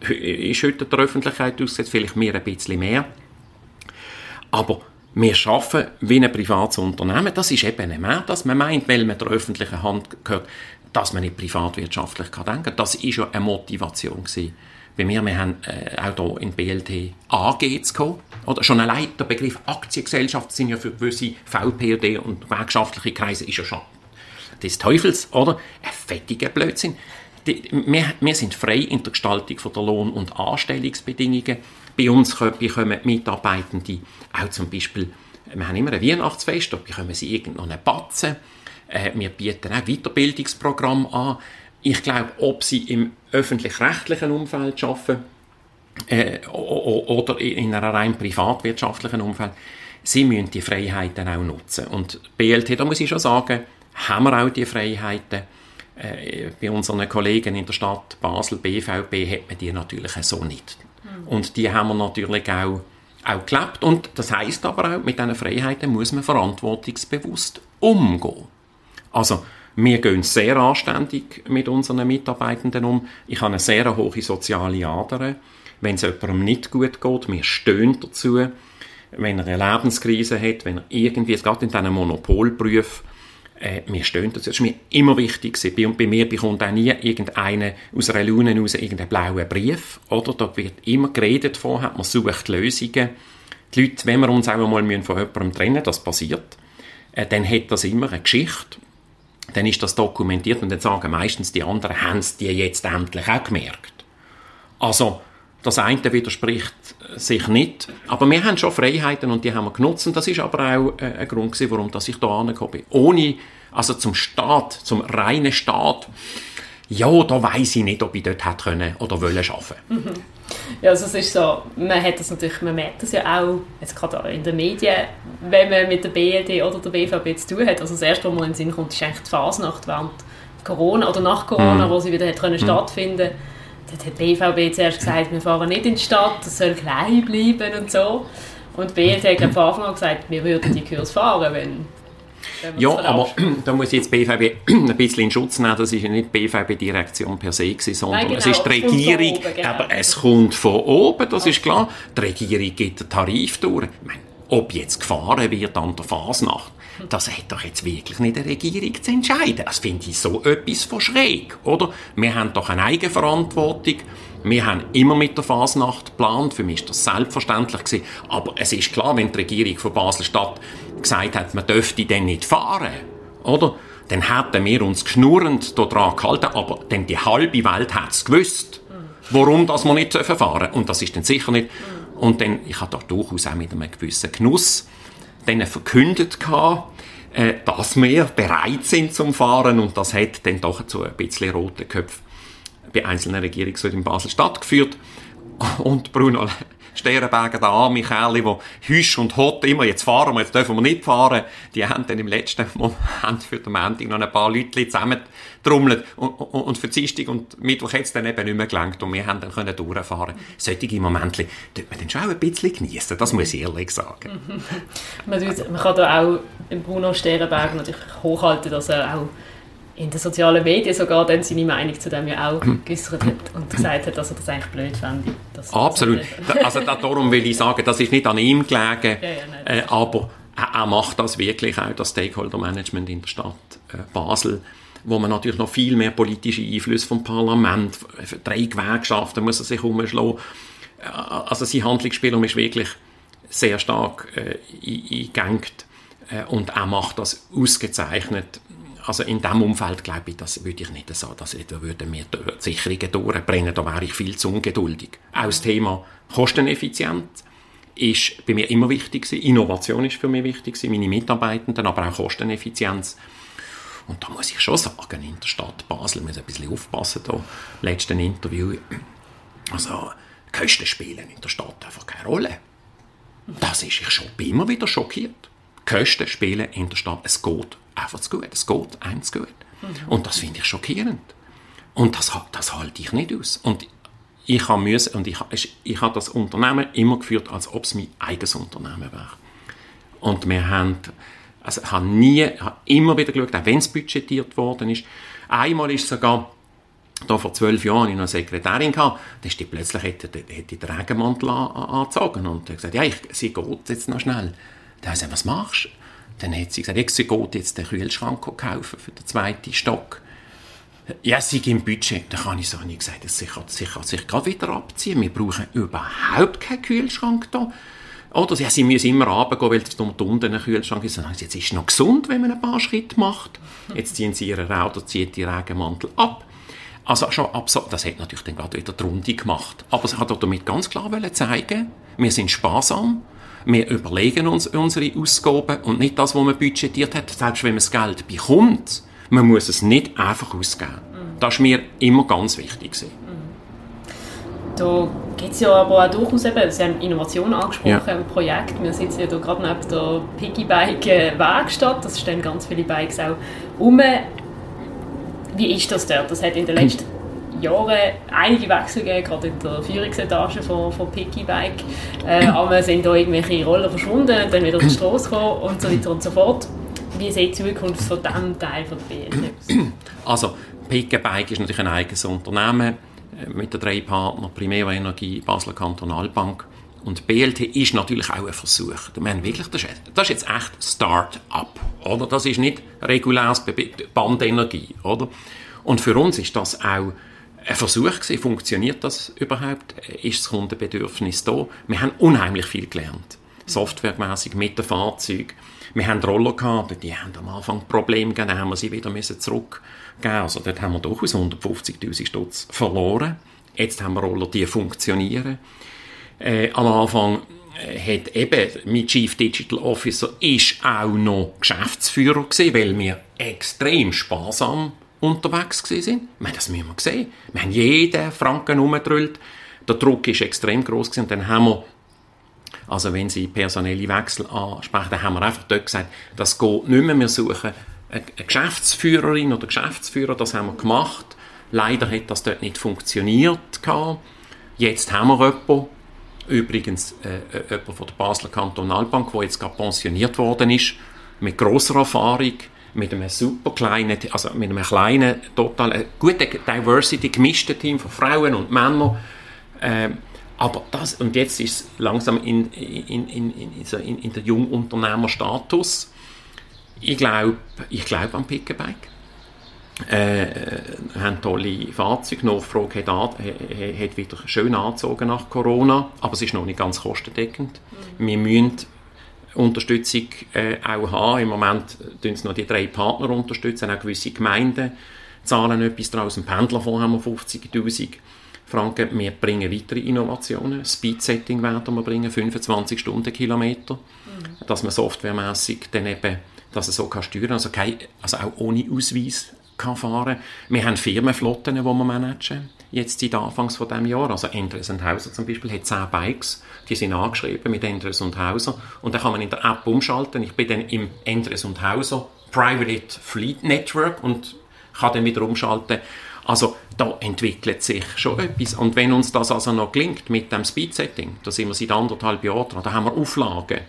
S2: Ist heute der Öffentlichkeit ausgesetzt, vielleicht mehr ein bisschen mehr. Aber wir arbeiten wie ein privates Unternehmen. Das ist eben mehr, dass man meint, weil man der öffentlichen Hand gehört, dass man nicht privatwirtschaftlich denken kann. Das war ja eine Motivation gewesen bei mir, wir haben äh, auch hier in BLT AG zu kommen. Oder schon allein der Begriff Aktiengesellschaft sind ja für gewisse VPD und gewerkschaftliche Kreise ist ja schon des Teufels, oder? Ein fettiger Blödsinn. Die, wir, wir, sind frei in der Gestaltung von der Lohn- und Anstellungsbedingungen. Bei uns bekommen Mitarbeitende auch zum Beispiel, wir haben immer ein Weihnachtsfest, da bekommen sie irgendeinen Batzen. Äh, wir bieten auch Weiterbildungsprogramme an. Ich glaube, ob sie im öffentlich-rechtlichen Umfeld arbeiten äh, oder in einem rein privatwirtschaftlichen Umfeld, sie müssen die Freiheiten auch nutzen. Und BLT, da muss ich schon sagen, haben wir auch die Freiheiten. Äh, bei unseren Kollegen in der Stadt Basel, BVB, hat man die natürlich so nicht. Mhm. Und die haben wir natürlich auch, auch gelebt. Und das heißt aber auch, mit diesen Freiheiten muss man verantwortungsbewusst umgehen. Also, wir gehen sehr anständig mit unseren Mitarbeitenden um. Ich habe eine sehr hohe soziale Ader. Wenn es jemandem nicht gut geht, wir stehen dazu. Wenn er eine Lebenskrise hat, wenn er irgendwie, es geht in diesen Monopolberufen, äh, wir stehen dazu. Das ist mir immer wichtig. Bei, bei mir bekommt auch nie irgendeiner aus einer Laune raus irgendeinen blauen Brief. Oder? Da wird immer geredet vorher, man sucht Lösungen. Die Leute, wenn wir uns auch einmal von jemandem trennen das passiert, äh, dann hat das immer eine Geschichte dann ist das dokumentiert und dann sagen meistens die anderen, haben es die jetzt endlich auch gemerkt. Also, Das eine widerspricht sich nicht. Aber wir haben schon Freiheiten und die haben wir genutzt. Und das ist aber auch äh, ein Grund gewesen, warum ich hier angekommen bin. Ohne, also zum Staat, zum reinen Staat, ja, da weiß ich nicht, ob ich dort hätte können oder wollen arbeiten.
S1: Mhm. Ja, also es ist so, man hat das natürlich, man merkt das ja auch, jetzt gerade in den Medien, wenn man mit der BLD oder der BVB zu tun hat. Also das erste, was mir in den Sinn kommt, ist eigentlich die Fasnacht während Corona oder nach Corona, mm. wo sie wieder hat können mm. stattfinden Dort hat die BVB zuerst gesagt, wir fahren nicht in die Stadt, das soll klein bleiben und so. Und die BLD hat von Anfang an gesagt, wir würden die Kurs fahren, wenn
S2: ja, aber da muss ich jetzt BVB ein bisschen in Schutz nehmen. Das ist ja nicht die BVB-Direktion per se, gewesen, sondern Nein, genau, es ist die Regierung. Oben, genau. Aber es kommt von oben, das okay. ist klar. Die Regierung gibt den Tarif durch. Ich meine, ob jetzt gefahren wird an der Fasnacht, das hat doch jetzt wirklich nicht die Regierung zu entscheiden. Das finde ich so etwas von schräg, oder? Wir haben doch eine Eigenverantwortung. Wir haben immer mit der Fasnacht geplant. Für mich war das selbstverständlich gewesen. Aber es ist klar, wenn die Regierung von Basel-Stadt gesagt hat, man dürfte dann nicht fahren, oder? Dann hätten wir uns geschnurrend daran gehalten, aber dann die halbe Welt hat es gewusst, warum das wir nicht fahren dürfen. Und das ist dann sicher nicht. Und dann, ich habe da durchaus auch mit einem gewissen Genuss dann verkündet gehabt, äh, dass wir bereit sind zum Fahren und das hat dann doch zu ein bisschen roten Köpfen bei einzelnen Regierungsräten in Basel stattgeführt. Und Bruno Sternberger, der arme Kerl, der hüsch und hot immer, jetzt fahren wir, jetzt dürfen wir nicht fahren, die haben dann im letzten Moment für den Montag noch ein paar Leute zusammentrommelt und, und, und für Dienstag und Mittwoch hat es dann eben nicht mehr gelangt und wir haben dann können durchfahren. Solche Momente tut man dann schon auch ein bisschen genießen, das muss ich ehrlich sagen.
S1: man, kann da auch Bruno Sternberger natürlich hochhalten, dass er auch in den sozialen Medien sogar dann seine Meinung zu dem ja auch hm. geäußert hat und gesagt hat, dass er das eigentlich blöd fände.
S2: Absolut. also darum will ich sagen, das ist nicht an ihm gelegen, ja, ja, nein, äh, aber er, macht das wirklich auch, das Stakeholder-Management in der Stadt äh, Basel wo man natürlich noch viel mehr politische Einflüsse vom Parlament, drei Gewerkschaften muss er sich umschlagen. Äh, also sein Handlungsspielraum ist wirklich sehr stark äh, eingegangt äh, und er macht das ausgezeichnet also in diesem Umfeld glaube ich, das würde ich nicht sagen, dass etwa würden mir die Sicherungen durchbrennen, da wäre ich viel zu ungeduldig. Auch das Thema Kosteneffizienz ist bei mir immer wichtig gewesen. Innovation ist für mich wichtig gewesen, meine Mitarbeitenden, aber auch Kosteneffizienz. Und da muss ich schon sagen, in der Stadt Basel muss ein bisschen aufpassen, da letzten Interview, also Kosten spielen in der Stadt einfach keine Rolle. Das ist ich schon, immer wieder schockiert. Kosten spielen in der Stadt, es geht einfach zu gut. Es geht einem zu gut. Mhm. Und das finde ich schockierend. Und das, das halte ich nicht aus. Und ich habe müssen, und ich, ich habe das Unternehmen immer geführt, als ob es mein eigenes Unternehmen wäre. Und wir haben, also ich habe nie, ich habe immer wieder geschaut, auch wenn es budgetiert worden ist. Einmal ist sogar, da vor zwölf Jahren, ich noch eine Sekretärin gehabt, da ist die plötzlich, hätte, hätte den Regenmantel angezogen und hat gesagt, ja, ich, sie geht jetzt noch schnell. Da habe ich gesagt, was machst du? Dann hat sie gesagt, sie geht jetzt den Kühlschrank kaufen für den zweiten Stock. Ja, sie im Budget. Dann habe ich so nicht gesagt, sie kann, sie kann sich gerade wieder abziehen. Wir brauchen überhaupt keinen Kühlschrank da. Oder ja, sie müssen immer runtergehen, weil es unten ein Kühlschrank ist. Dann jetzt ist es noch gesund, wenn man ein paar Schritte macht. Jetzt ziehen sie ihren oder zieht die Regenmantel ab. Also schon absurd. Das hat natürlich dann gerade wieder die Runde gemacht. Aber sie hat damit ganz klar zeigen, wir sind sparsam wir überlegen uns unsere Ausgaben und nicht das, was man budgetiert hat. Selbst wenn man das Geld bekommt, man muss es nicht einfach ausgeben. Mhm. Das ist mir immer ganz wichtig.
S1: Mhm. Da gibt es ja aber auch durchaus eben, Sie haben Innovation angesprochen ja. im Projekt. Wir sitzen ja hier gerade neben der Piggybike-Werkstatt. Das stehen ganz viele Bikes auch rum. Wie ist das dort? Das hat in den letzten Jahren einige Wechsel gegeben, gerade in der Führungsetage von, von Pickybike. Äh, aber sind da irgendwelche Rollen verschwunden, dann wieder auf die Straße gekommen und so weiter und so fort. Wie sieht die Zukunft von diesem Teil von der BLT
S2: Also, Pickybike ist natürlich ein eigenes Unternehmen äh, mit den drei Partnern Primera Energie, Basler Kantonalbank und BLT ist natürlich auch ein Versuch. Wir haben wirklich, das, ist, das ist jetzt echt Start-up? Das ist nicht reguläres Bandenergie, oder? Und für uns ist das auch ein Versuch gewesen, funktioniert das überhaupt? Ist das Kundenbedürfnis da? Wir haben unheimlich viel gelernt. Softwaremäßig mit dem Fahrzeug. Wir haben Roller gehabt, die haben am Anfang Probleme gegeben, dann haben wir sie wieder zurückgeben Also dort haben wir durchaus 150'000 Stutz verloren. Jetzt haben wir Roller, die funktionieren. Äh, am Anfang äh, hat eben mein Chief Digital Officer ist auch noch Geschäftsführer gewesen, weil wir extrem sparsam unterwegs sind. Ich meine, das müssen wir sehen. Wir haben jeden Franken umgedrüllt. Der Druck ist extrem groß gewesen. Und dann haben wir also wenn Sie personelle Wechsel ansprechen, dann haben wir einfach dort gesagt, das geht nicht mehr. Wir suchen eine Geschäftsführerin oder Geschäftsführer, das haben wir gemacht. Leider hat das dort nicht funktioniert. Jetzt haben wir jemanden, übrigens äh, äh, jemand von der Basler Kantonalbank, der jetzt gerade pensioniert worden ist, mit großer Erfahrung, mit einem super kleinen, also mit einem kleinen, total äh, guten Diversity, gemischten Team von Frauen und Männern. Äh, aber das, und jetzt ist es langsam in, in, in, in, so in, in der Jungunternehmerstatus. Ich glaube ich glaub an Pickebike. Äh, haben tolle Fahrzeuge. Nachfrage hat, an, hat wieder schön angezogen nach Corona, aber es ist noch nicht ganz kostendeckend. Mhm. Wir müssen Unterstützung äh, auch haben. Im Moment tun es noch die drei Partner unterstützen, auch gewisse Gemeinden zahlen etwas draus. Im Pendlerfonds haben wir 50'000 Franken. Wir bringen weitere Innovationen. Speed-Setting werden wir bringen, 25 Stundenkilometer. Mhm. Dass man softwaremässig dann eben, dass es so kann steuern, also, kein, also auch ohne Ausweis kann fahren. Wir haben Firmenflotten, die wir managen, jetzt seit Anfangs von diesem Jahr. Also Endres Hauser zum Beispiel hat 10 Bikes, die sind angeschrieben mit Endres und Hauser und dann kann man in der App umschalten. Ich bin dann im Endres und Hauser Private Fleet Network und kann dann wieder umschalten also da entwickelt sich schon etwas. Und wenn uns das also noch gelingt mit dem Speed-Setting, da sind wir seit anderthalb Jahren dran, da haben wir Auflagen,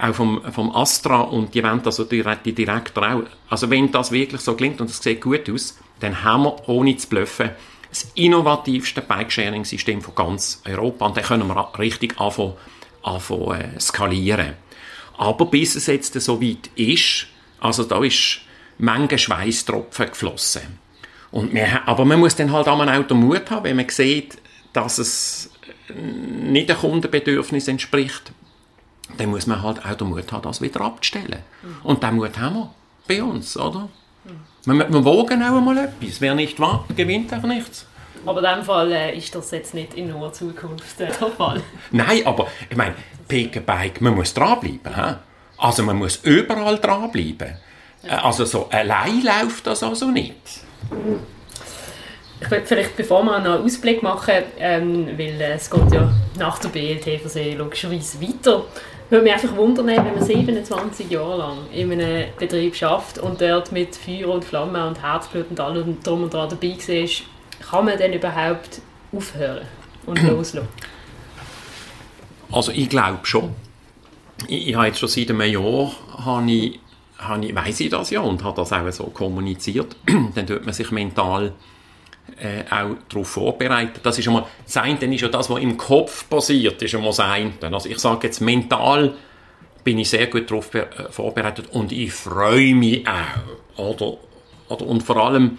S2: auch vom, vom Astra und die wollen also direkt, die Direktor auch. Also wenn das wirklich so gelingt und es sieht gut aus, dann haben wir, ohne zu bluffen, das innovativste Bike-Sharing-System von ganz Europa und dann können wir richtig anfangen, anfangen äh, skalieren. Aber bis es jetzt so weit ist, also da ist Menge Schweißtropfen geflossen. Und wir, aber man muss dann halt auch den Mut haben, wenn man sieht, dass es nicht dem Kundenbedürfnis entspricht, dann muss man halt auch den Mut haben, das wieder abzustellen. Mhm. Und den Mut haben wir bei uns, oder? Mhm. Wir, wogen auch einmal etwas. Wer nicht wagt, gewinnt auch nichts.
S1: Aber in dem Fall äh, ist das jetzt nicht in naher Zukunft äh, der Fall.
S2: Nein, aber ich meine, Bike, man muss dranbleiben. He? Also man muss überall dranbleiben. Ja. Also so allein läuft das also nicht.
S1: Ich würde vielleicht, bevor wir noch einen Ausblick machen, ähm, weil äh, es geht ja nach der BLT-Versee logischerweise weiter, würde mich einfach wundern, wenn man 27 Jahre lang in einem Betrieb schafft und dort mit Feuer und Flamme und Herzblut und allem drum und dran dabei war, kann man dann überhaupt aufhören und loslassen?
S2: Also ich glaube schon. Ich, ich habe jetzt schon seit einem Jahr habe ich habe ich, weiss ich das ja und habe das auch so kommuniziert, dann tut man sich mental äh, auch darauf vorbereitet. Das ist schon mal, das eine ist ja das, was im Kopf passiert, ist schon mal das eine. Also ich sage jetzt, mental bin ich sehr gut darauf äh, vorbereitet und ich freue mich auch. Oder, oder, und vor allem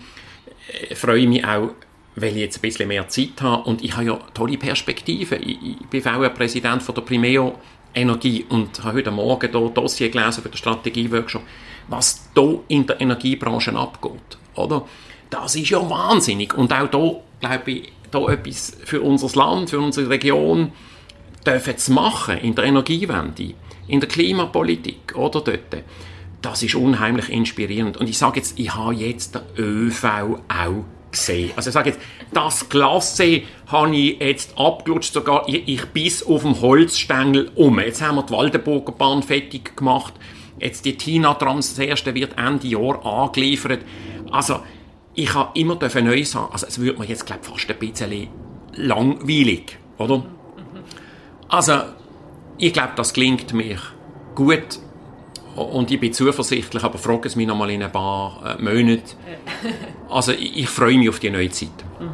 S2: äh, freue ich mich auch, weil ich jetzt ein bisschen mehr Zeit habe und ich habe ja tolle Perspektiven. Ich, ich bin auch Präsident von der Primeo Energie und habe heute Morgen hier Dossier gelesen für den Strategieworkshop, was hier in der Energiebranche abgeht. Oder? Das ist ja wahnsinnig. Und auch hier, glaube ich, hier etwas für unser Land, für unsere Region dürfen zu machen in der Energiewende, in der Klimapolitik oder dort. Das ist unheimlich inspirierend. Und ich sage jetzt, ich habe jetzt den ÖV auch gesehen. Also ich sage jetzt, das Klasse habe ich jetzt abgelutscht, sogar ich, ich bis auf dem Holzstängel um. Jetzt haben wir die Waldenburger Bahn fertig gemacht. Jetzt die Tina-Trams, das erste wird Ende Jahr angeliefert. Also, ich habe immer Neues haben. Also, es wird mir jetzt, glaube fast ein bisschen langweilig, oder? Also, ich glaube, das klingt mir gut und ich bin zuversichtlich, aber frage es mich noch mal in ein paar äh, Monaten. Also ich, freue mich auf die neue Zeit. Mhm.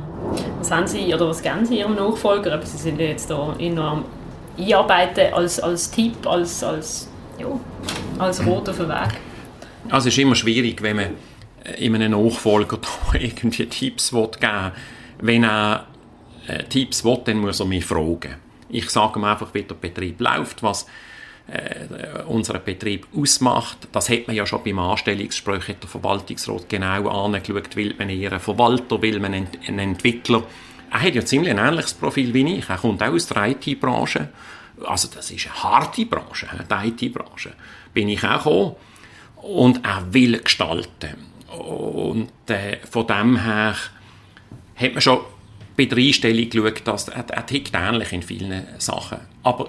S1: Was haben Sie oder was geben Sie Ihrem Nachfolger? Sie sind jetzt da enorm einarbeiten als, als Tipp, als, als, ja, als Rot auf dem Weg.
S2: Also es ist immer schwierig, wenn man äh, einem Nachfolger irgendwie Tipps geben. Wenn er äh, Tipps will, dann muss er mich fragen. Ich sage ihm einfach, wie der Betrieb läuft, was äh, unseren Betrieb ausmacht. Das hat man ja schon beim Anstellungsgespräch der Verwaltungsrat genau angeschaut, will man eher einen Verwalter, will man einen Entwickler. er hat ja ziemlich ein ähnliches Profil wie ich. Er kommt auch aus der IT-Branche. Also das ist eine harte Branche, die IT-Branche. Bin ich auch gekommen. Und er will gestalten. Und äh, von dem her hat man schon bei der Einstellung geschaut, dass er, er tickt ähnlich in vielen Sachen. Aber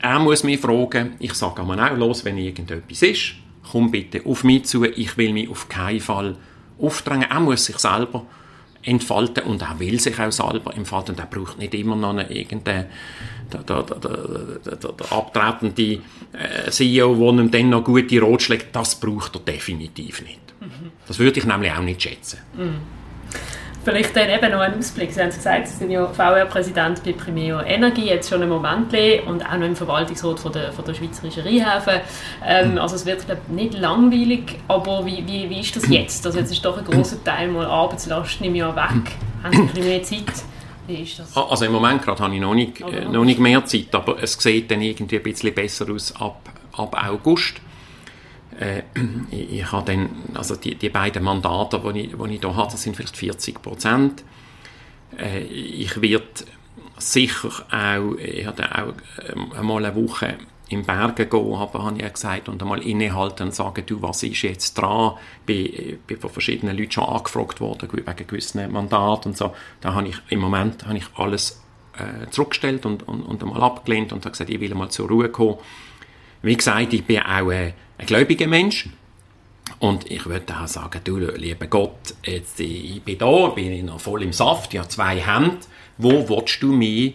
S2: er muss mich fragen, ich sage ihm auch los, wenn irgendetwas ist, komm bitte auf mich zu, ich will mich auf keinen Fall aufdrängen. Er muss sich selber entfalten und er will sich auch selber entfalten und er braucht nicht immer noch einen irgendeinen der, der, der, der, abtretende äh, CEO, der ihm dann noch gute Ratschläge, das braucht er definitiv nicht. Mhm. Das würde ich nämlich auch nicht schätzen.
S1: Mhm. Vielleicht dann eben noch ein Ausblick. Sie haben gesagt, Sie sind ja VR-Präsident bei Primeo Energie, jetzt schon einen Moment und auch noch im Verwaltungsrat von der, von der Schweizerischen Rheinhäfen. Ähm, hm. also es wird glaub, nicht langweilig, aber wie, wie, wie ist das jetzt? Also jetzt ist doch ein großer Teil mal Arbeitslast im Jahr weg. Haben Sie ein bisschen mehr Zeit? Wie ist das?
S2: Also im Moment gerade habe ich noch nicht, äh, noch nicht mehr Zeit, aber es sieht dann irgendwie ein bisschen besser aus ab, ab August äh, ich, ich habe dann, also die, die beiden Mandate, die ich, die ich hier habe, das sind vielleicht 40 Prozent. Äh, ich werde sicher auch, ich hatte auch ähm, einmal eine Woche in Bergen gehen, habe, habe ich gesagt, und einmal innehalten und sagen, du, was ist jetzt dran? Ich bin von verschiedenen Leuten schon angefragt worden, wegen gewissen Mandaten und so. Da habe ich, im Moment habe ich alles äh, zurückgestellt und, und, und einmal abgelehnt und habe gesagt, ich will mal zur Ruhe kommen. Wie gesagt, ich bin auch äh, ein gläubiger Mensch. Und ich würde auch sagen, du, lieber Gott, jetzt, ich bin da, bin ich noch voll im Saft, ich habe zwei Hände. Wo willst du mich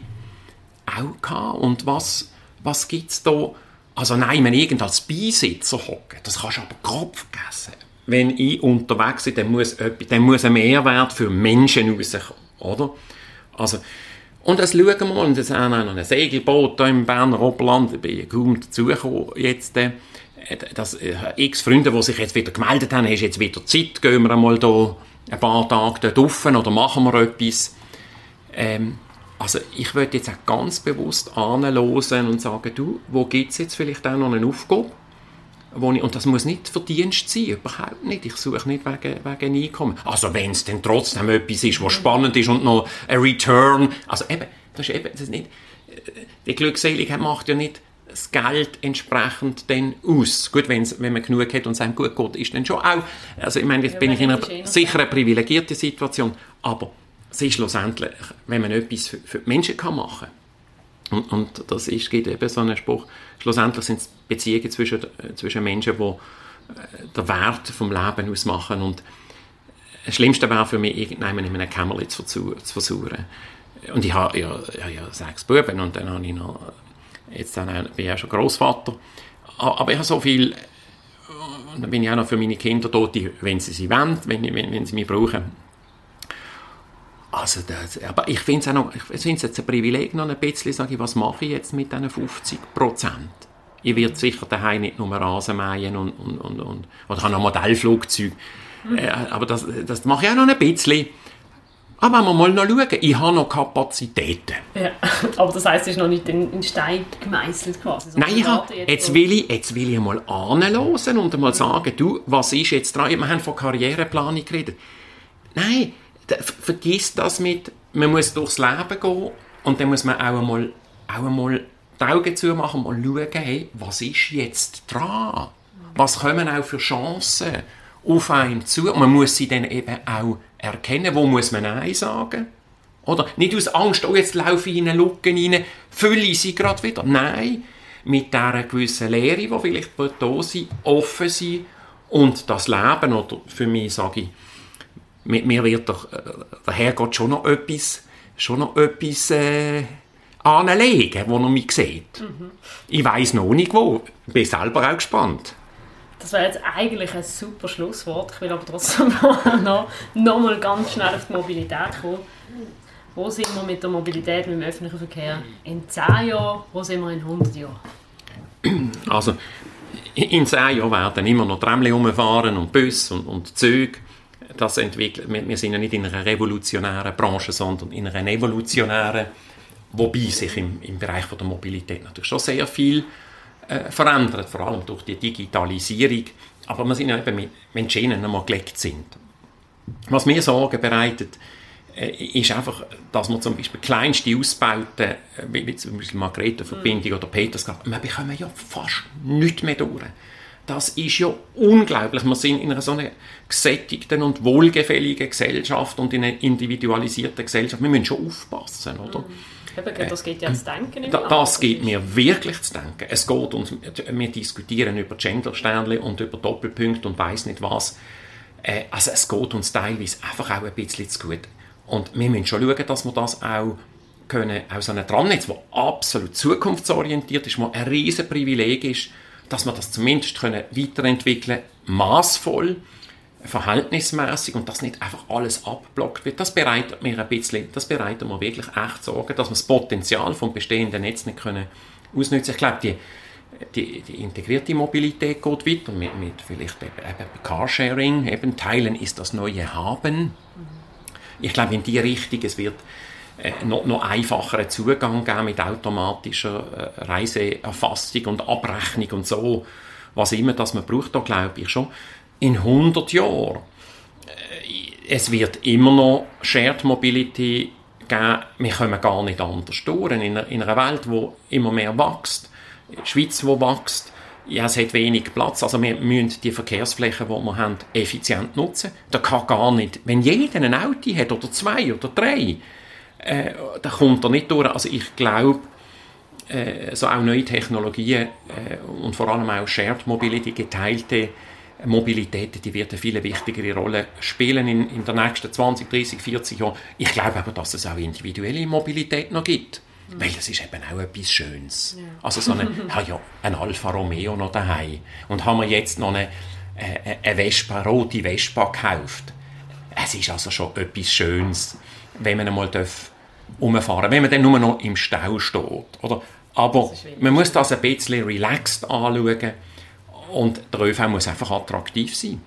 S2: auch haben? Und was, was gibt es da? Also nein, wenn irgend als Beisitzer hocken, das kannst du aber grob vergessen. Wenn ich unterwegs bin, dann muss, dann muss ein Mehrwert für Menschen rauskommen, oder? Also, und das schauen wir mal, und es ist auch noch ein Segelboot hier im Berner Oberland, ich bin kaum dazugekommen jetzt, dass äh, x Freunde, die sich jetzt wieder gemeldet haben, hast jetzt wieder Zeit, gehen wir einmal da ein paar Tage dort rauf oder machen wir etwas. Ähm, also ich würde jetzt auch ganz bewusst anlosen und sagen, du, wo gibt es jetzt vielleicht auch noch eine Aufgabe? Wo ich, und das muss nicht Verdienst sein, überhaupt nicht. Ich suche nicht wegen, wegen Einkommen. Also wenn es dann trotzdem etwas ist, was spannend ist und noch ein Return. Also eben, das ist eben, das ist nicht, äh, die Glückseligkeit macht ja nicht das Geld entsprechend dann aus. Gut, wenn's, wenn man genug hat und einem gut geht, ist dann schon auch, also ich meine, jetzt ja, bin ich in einer eh sicher privilegierten Situation, aber es ist schlussendlich, wenn man etwas für, für die Menschen kann machen und, und das ist, gibt eben so einen Spruch, schlussendlich sind es Beziehungen zwischen, äh, zwischen Menschen, die äh, den Wert vom Leben ausmachen und das Schlimmste wäre für mich, irgendjemanden in einem Kämmerlein zu, zu, zu versuchen. Und ich habe ja, ja, ja sechs Buben und dann habe ich noch Jetzt dann bin ich ja schon Großvater. Aber ich habe so viel, und dann bin ich auch noch für meine Kinder dort, wenn sie sie wollen, wenn, wenn, wenn sie mich brauchen. Also das, aber ich finde es auch noch, ich jetzt ein Privileg noch ein bisschen, sage ich, was mache ich jetzt mit diesen 50 Prozent? Ich werde sicher daheim nicht nur Rasen mähen und, und, und, und oder habe noch Modellflugzeug. Mhm. Äh, aber das, das mache ich auch noch ein bisschen. Aber wenn wir mal noch schauen, ich habe noch Kapazitäten.
S1: Ja, aber das heisst, es ist noch nicht in Stein gemeißelt quasi.
S2: Nein, ich habe, jetzt, will ich, jetzt will ich mal anhören und mal sagen, du, was ist jetzt dran? Wir haben von Karriereplanung geredet. Nein, vergiss das mit, man muss durchs Leben gehen und dann muss man auch einmal, auch einmal die Augen zumachen und mal schauen, hey, was ist jetzt dran? Was kommen auch für Chancen auf einen zu? Und man muss sie dann eben auch erkennen, wo muss man Nein sagen. Oder nicht aus Angst, oh, jetzt laufe ich in eine Lücke rein, fülle ich sie gerade wieder. Nein, mit dieser gewissen Lehre, die vielleicht da sind, offen sein und das Leben, oder für mich sage ich, mit mir wird doch, äh, der Herrgott schon noch etwas, schon noch etwas äh, anlegen, wo er mich sieht. Mhm. Ich weiß noch nicht wo, bin selber auch gespannt.
S1: Das wäre jetzt eigentlich ein super Schlusswort. Ich will aber trotzdem noch, noch mal ganz schnell auf die Mobilität kommen. Wo sind wir mit der Mobilität, mit dem öffentlichen Verkehr in 10 Jahren? Wo sind wir in 100 Jahren?
S2: Also, in 10 Jahren werden immer noch Tramle rumfahren und Busse und, und Züge. Das entwickelt, wir sind ja nicht in einer revolutionären Branche, sondern in einer evolutionären, wobei sich im, im Bereich der Mobilität natürlich schon sehr viel äh, verändert, vor allem durch die Digitalisierung. Aber wir sind ja eben mit, Schienen einmal gelegt sind. Was mir Sorgen bereitet, äh, ist einfach, dass man zum Beispiel kleinste Ausbauten, äh, wie, wie zum Beispiel Margrethe-Verbindung mhm. oder Petersgrad, wir bekommen ja fast nichts mehr durch. Das ist ja unglaublich. Wir sind in einer so einer gesättigten und wohlgefälligen Gesellschaft und in einer individualisierten Gesellschaft. Wir müssen schon aufpassen, oder? Mhm.
S1: Eben, das geht ja ans Denken.
S2: Da, das geht mir wirklich zu denken. Es geht uns, wir diskutieren über Gendersternchen und über Doppelpunkte und weiß nicht was. Äh, also es geht uns teilweise einfach auch ein bisschen zu gut. Und wir müssen schon schauen, dass wir das auch können, auch so ein Tramnetz, das absolut zukunftsorientiert ist, wo ein riesen Privileg ist, dass wir das zumindest können weiterentwickeln können, maßvoll, verhältnismäßig und dass nicht einfach alles abblockt wird. Das bereitet mir ein bisschen, das bereitet mir wirklich echt Sorgen, dass wir das Potenzial vom bestehenden Netz nicht können ausnutzen. Ich glaube, die, die, die, integrierte Mobilität geht weiter mit, mit vielleicht eben, eben Carsharing, eben Teilen ist das neue Haben. Ich glaube, in die Richtung, es wird äh, noch, noch einfacheren Zugang geben mit automatischer äh, Reiseerfassung und Abrechnung und so, was immer das man braucht, da glaube ich schon. In 100 Jahren, äh, es wird immer noch Shared Mobility geben, wir kommen gar nicht anders durch. In einer, in einer Welt, die immer mehr wächst, die Schweiz, die wächst, ja, es hat wenig Platz. Also wir müssen die Verkehrsflächen, die wir haben, effizient nutzen. Da kann gar nicht, wenn jeder ein Auto hat oder zwei oder drei, äh, da kommt er nicht durch. Also ich glaube, äh, so auch neue Technologien äh, und vor allem auch Shared Mobility, geteilte Mobilität, die wird eine viel wichtigere Rolle spielen in, in den nächsten 20, 30, 40 Jahren. Ich glaube aber, dass es auch individuelle Mobilität noch gibt. Weil das ist eben auch etwas Schönes. Ja. Also so eine, ja, ein Alfa Romeo noch daheim und haben wir jetzt noch eine, äh, eine Vespa, rote Vespa gekauft. Es ist also schon etwas Schönes, wenn man einmal umfahren darf. Wenn man dann nur noch im Stau steht. Oder? Aber man muss das ein bisschen relaxed anschauen und der ÖV muss einfach attraktiv sein.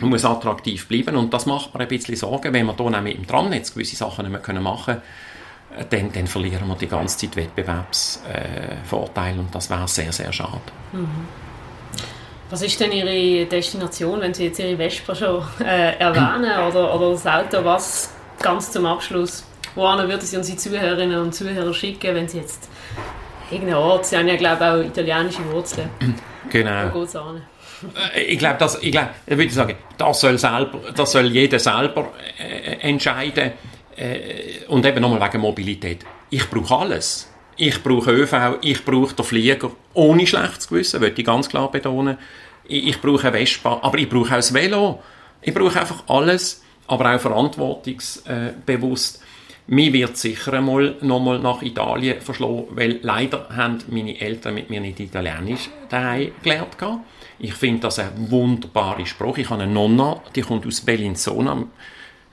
S2: Man muss attraktiv bleiben und das macht mir ein bisschen Sorgen, wenn wir hier nämlich im Tramnetz gewisse Sachen nicht mehr machen können dann, dann verlieren wir die ganze Zeit Wettbewerbsvorteile äh, und das wäre sehr, sehr schade. Mhm.
S1: Was ist denn Ihre Destination, wenn Sie jetzt Ihre Vespa schon äh, erwähnen oder, oder das Auto, was ganz zum Abschluss, wohin würden Sie unsere Zuhörerinnen und Zuhörer schicken, wenn Sie jetzt irgendeinen Ort, Sie haben ja glaube ich auch italienische Wurzeln.
S2: Genau. Wo geht's an? Äh, ich glaube, das, ich glaube, ich würde sagen, das soll, selber, das soll jeder selber äh, entscheiden äh, und eben nochmal wegen Mobilität. Ich brauche alles. Ich brauche ÖV, ich brauche den Flieger, ohne schlechtes Gewissen, würde ich ganz klar betonen. Ich, ich brauche eine Vespa, aber ich brauche auch das Velo. Ich brauche einfach alles, aber auch verantwortungsbewusst. Mir wird sicher einmal nochmal nach Italien verschlagen, weil leider haben meine Eltern mit mir nicht Italienisch daheim gelernt. Ich finde das ein wunderbarer Spruch. Ich habe eine Nonna, die kommt aus Bellinzona,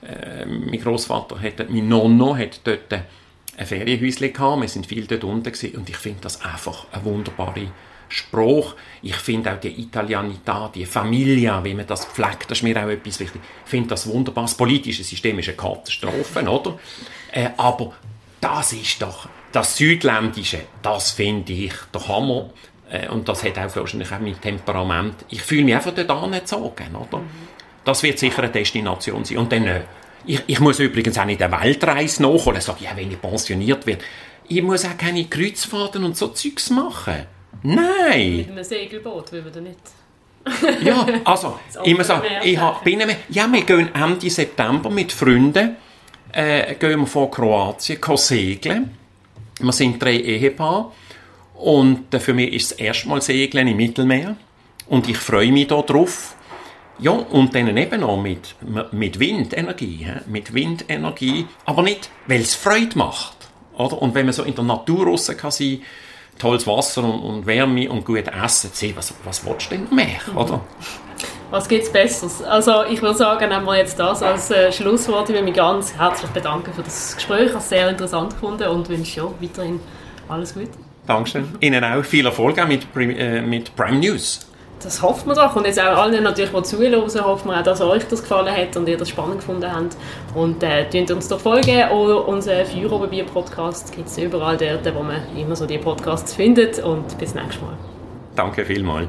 S2: äh, mein Großvater hat, mein Nonno hat dort ein Ferienhäuschen gehabt, wir sind viel dort unten gewesen, und ich finde das einfach ein wunderbarer Spruch. Ich finde auch die Italianità, die Familie, wie man das pflegt, das ist mir auch etwas wichtig. Ich finde das wunderbar. Das politische System ist eine Katastrophe, oder? Äh, aber das ist doch, das Südländische, das finde ich der Hammer. Äh, und das hat auch wahrscheinlich auch mein Temperament. Ich fühle mich einfach dort angezogen, oder? Das wird sicher eine Destination sein. Und dann, äh, ich, ich muss übrigens auch nicht eine Weltreise nachholen. Sag, ja, wenn ich pensioniert werde. Ich muss auch keine Kreuzfahrten und so Zeugs machen. Nein!
S1: Mit einem Segelboot will man da nicht.
S2: ja, also, ich muss sagen, ich hab, bin, ja, wir gehen Ende September mit Freunden, äh, gehen wir von Kroatien segeln. Wir sind drei Ehepaare und äh, für mich ist es erstmal Segeln im Mittelmeer und ich freue mich darauf. Ja, und dann eben auch mit, mit Windenergie. Mit Windenergie, aber nicht, weil es Freude macht. Oder? Und wenn man so in der Natur raus kann sein, tolles Wasser und, und Wärme und gut Essen, was, was willst du denn mehr? Oder?
S1: Was gibt es Besseres? Also ich würde sagen, nehmen wir jetzt das als äh, Schlusswort. Ich will mich ganz herzlich bedanken für das Gespräch. Ich habe es sehr interessant gefunden und wünsche ja weiterhin alles Gute.
S2: Dankeschön. Ihnen auch viel Erfolg mit, äh, mit Prime News
S1: das hoffen wir doch. Und jetzt auch allen natürlich, die zuhören, hoffen wir auch, dass euch das gefallen hat und ihr das spannend gefunden habt. Und äh, uns doch folgen. Oder unseren Feuerobenbier-Podcast gibt es überall dort, wo man immer so die Podcasts findet. Und bis nächstes Mal.
S2: Danke vielmals.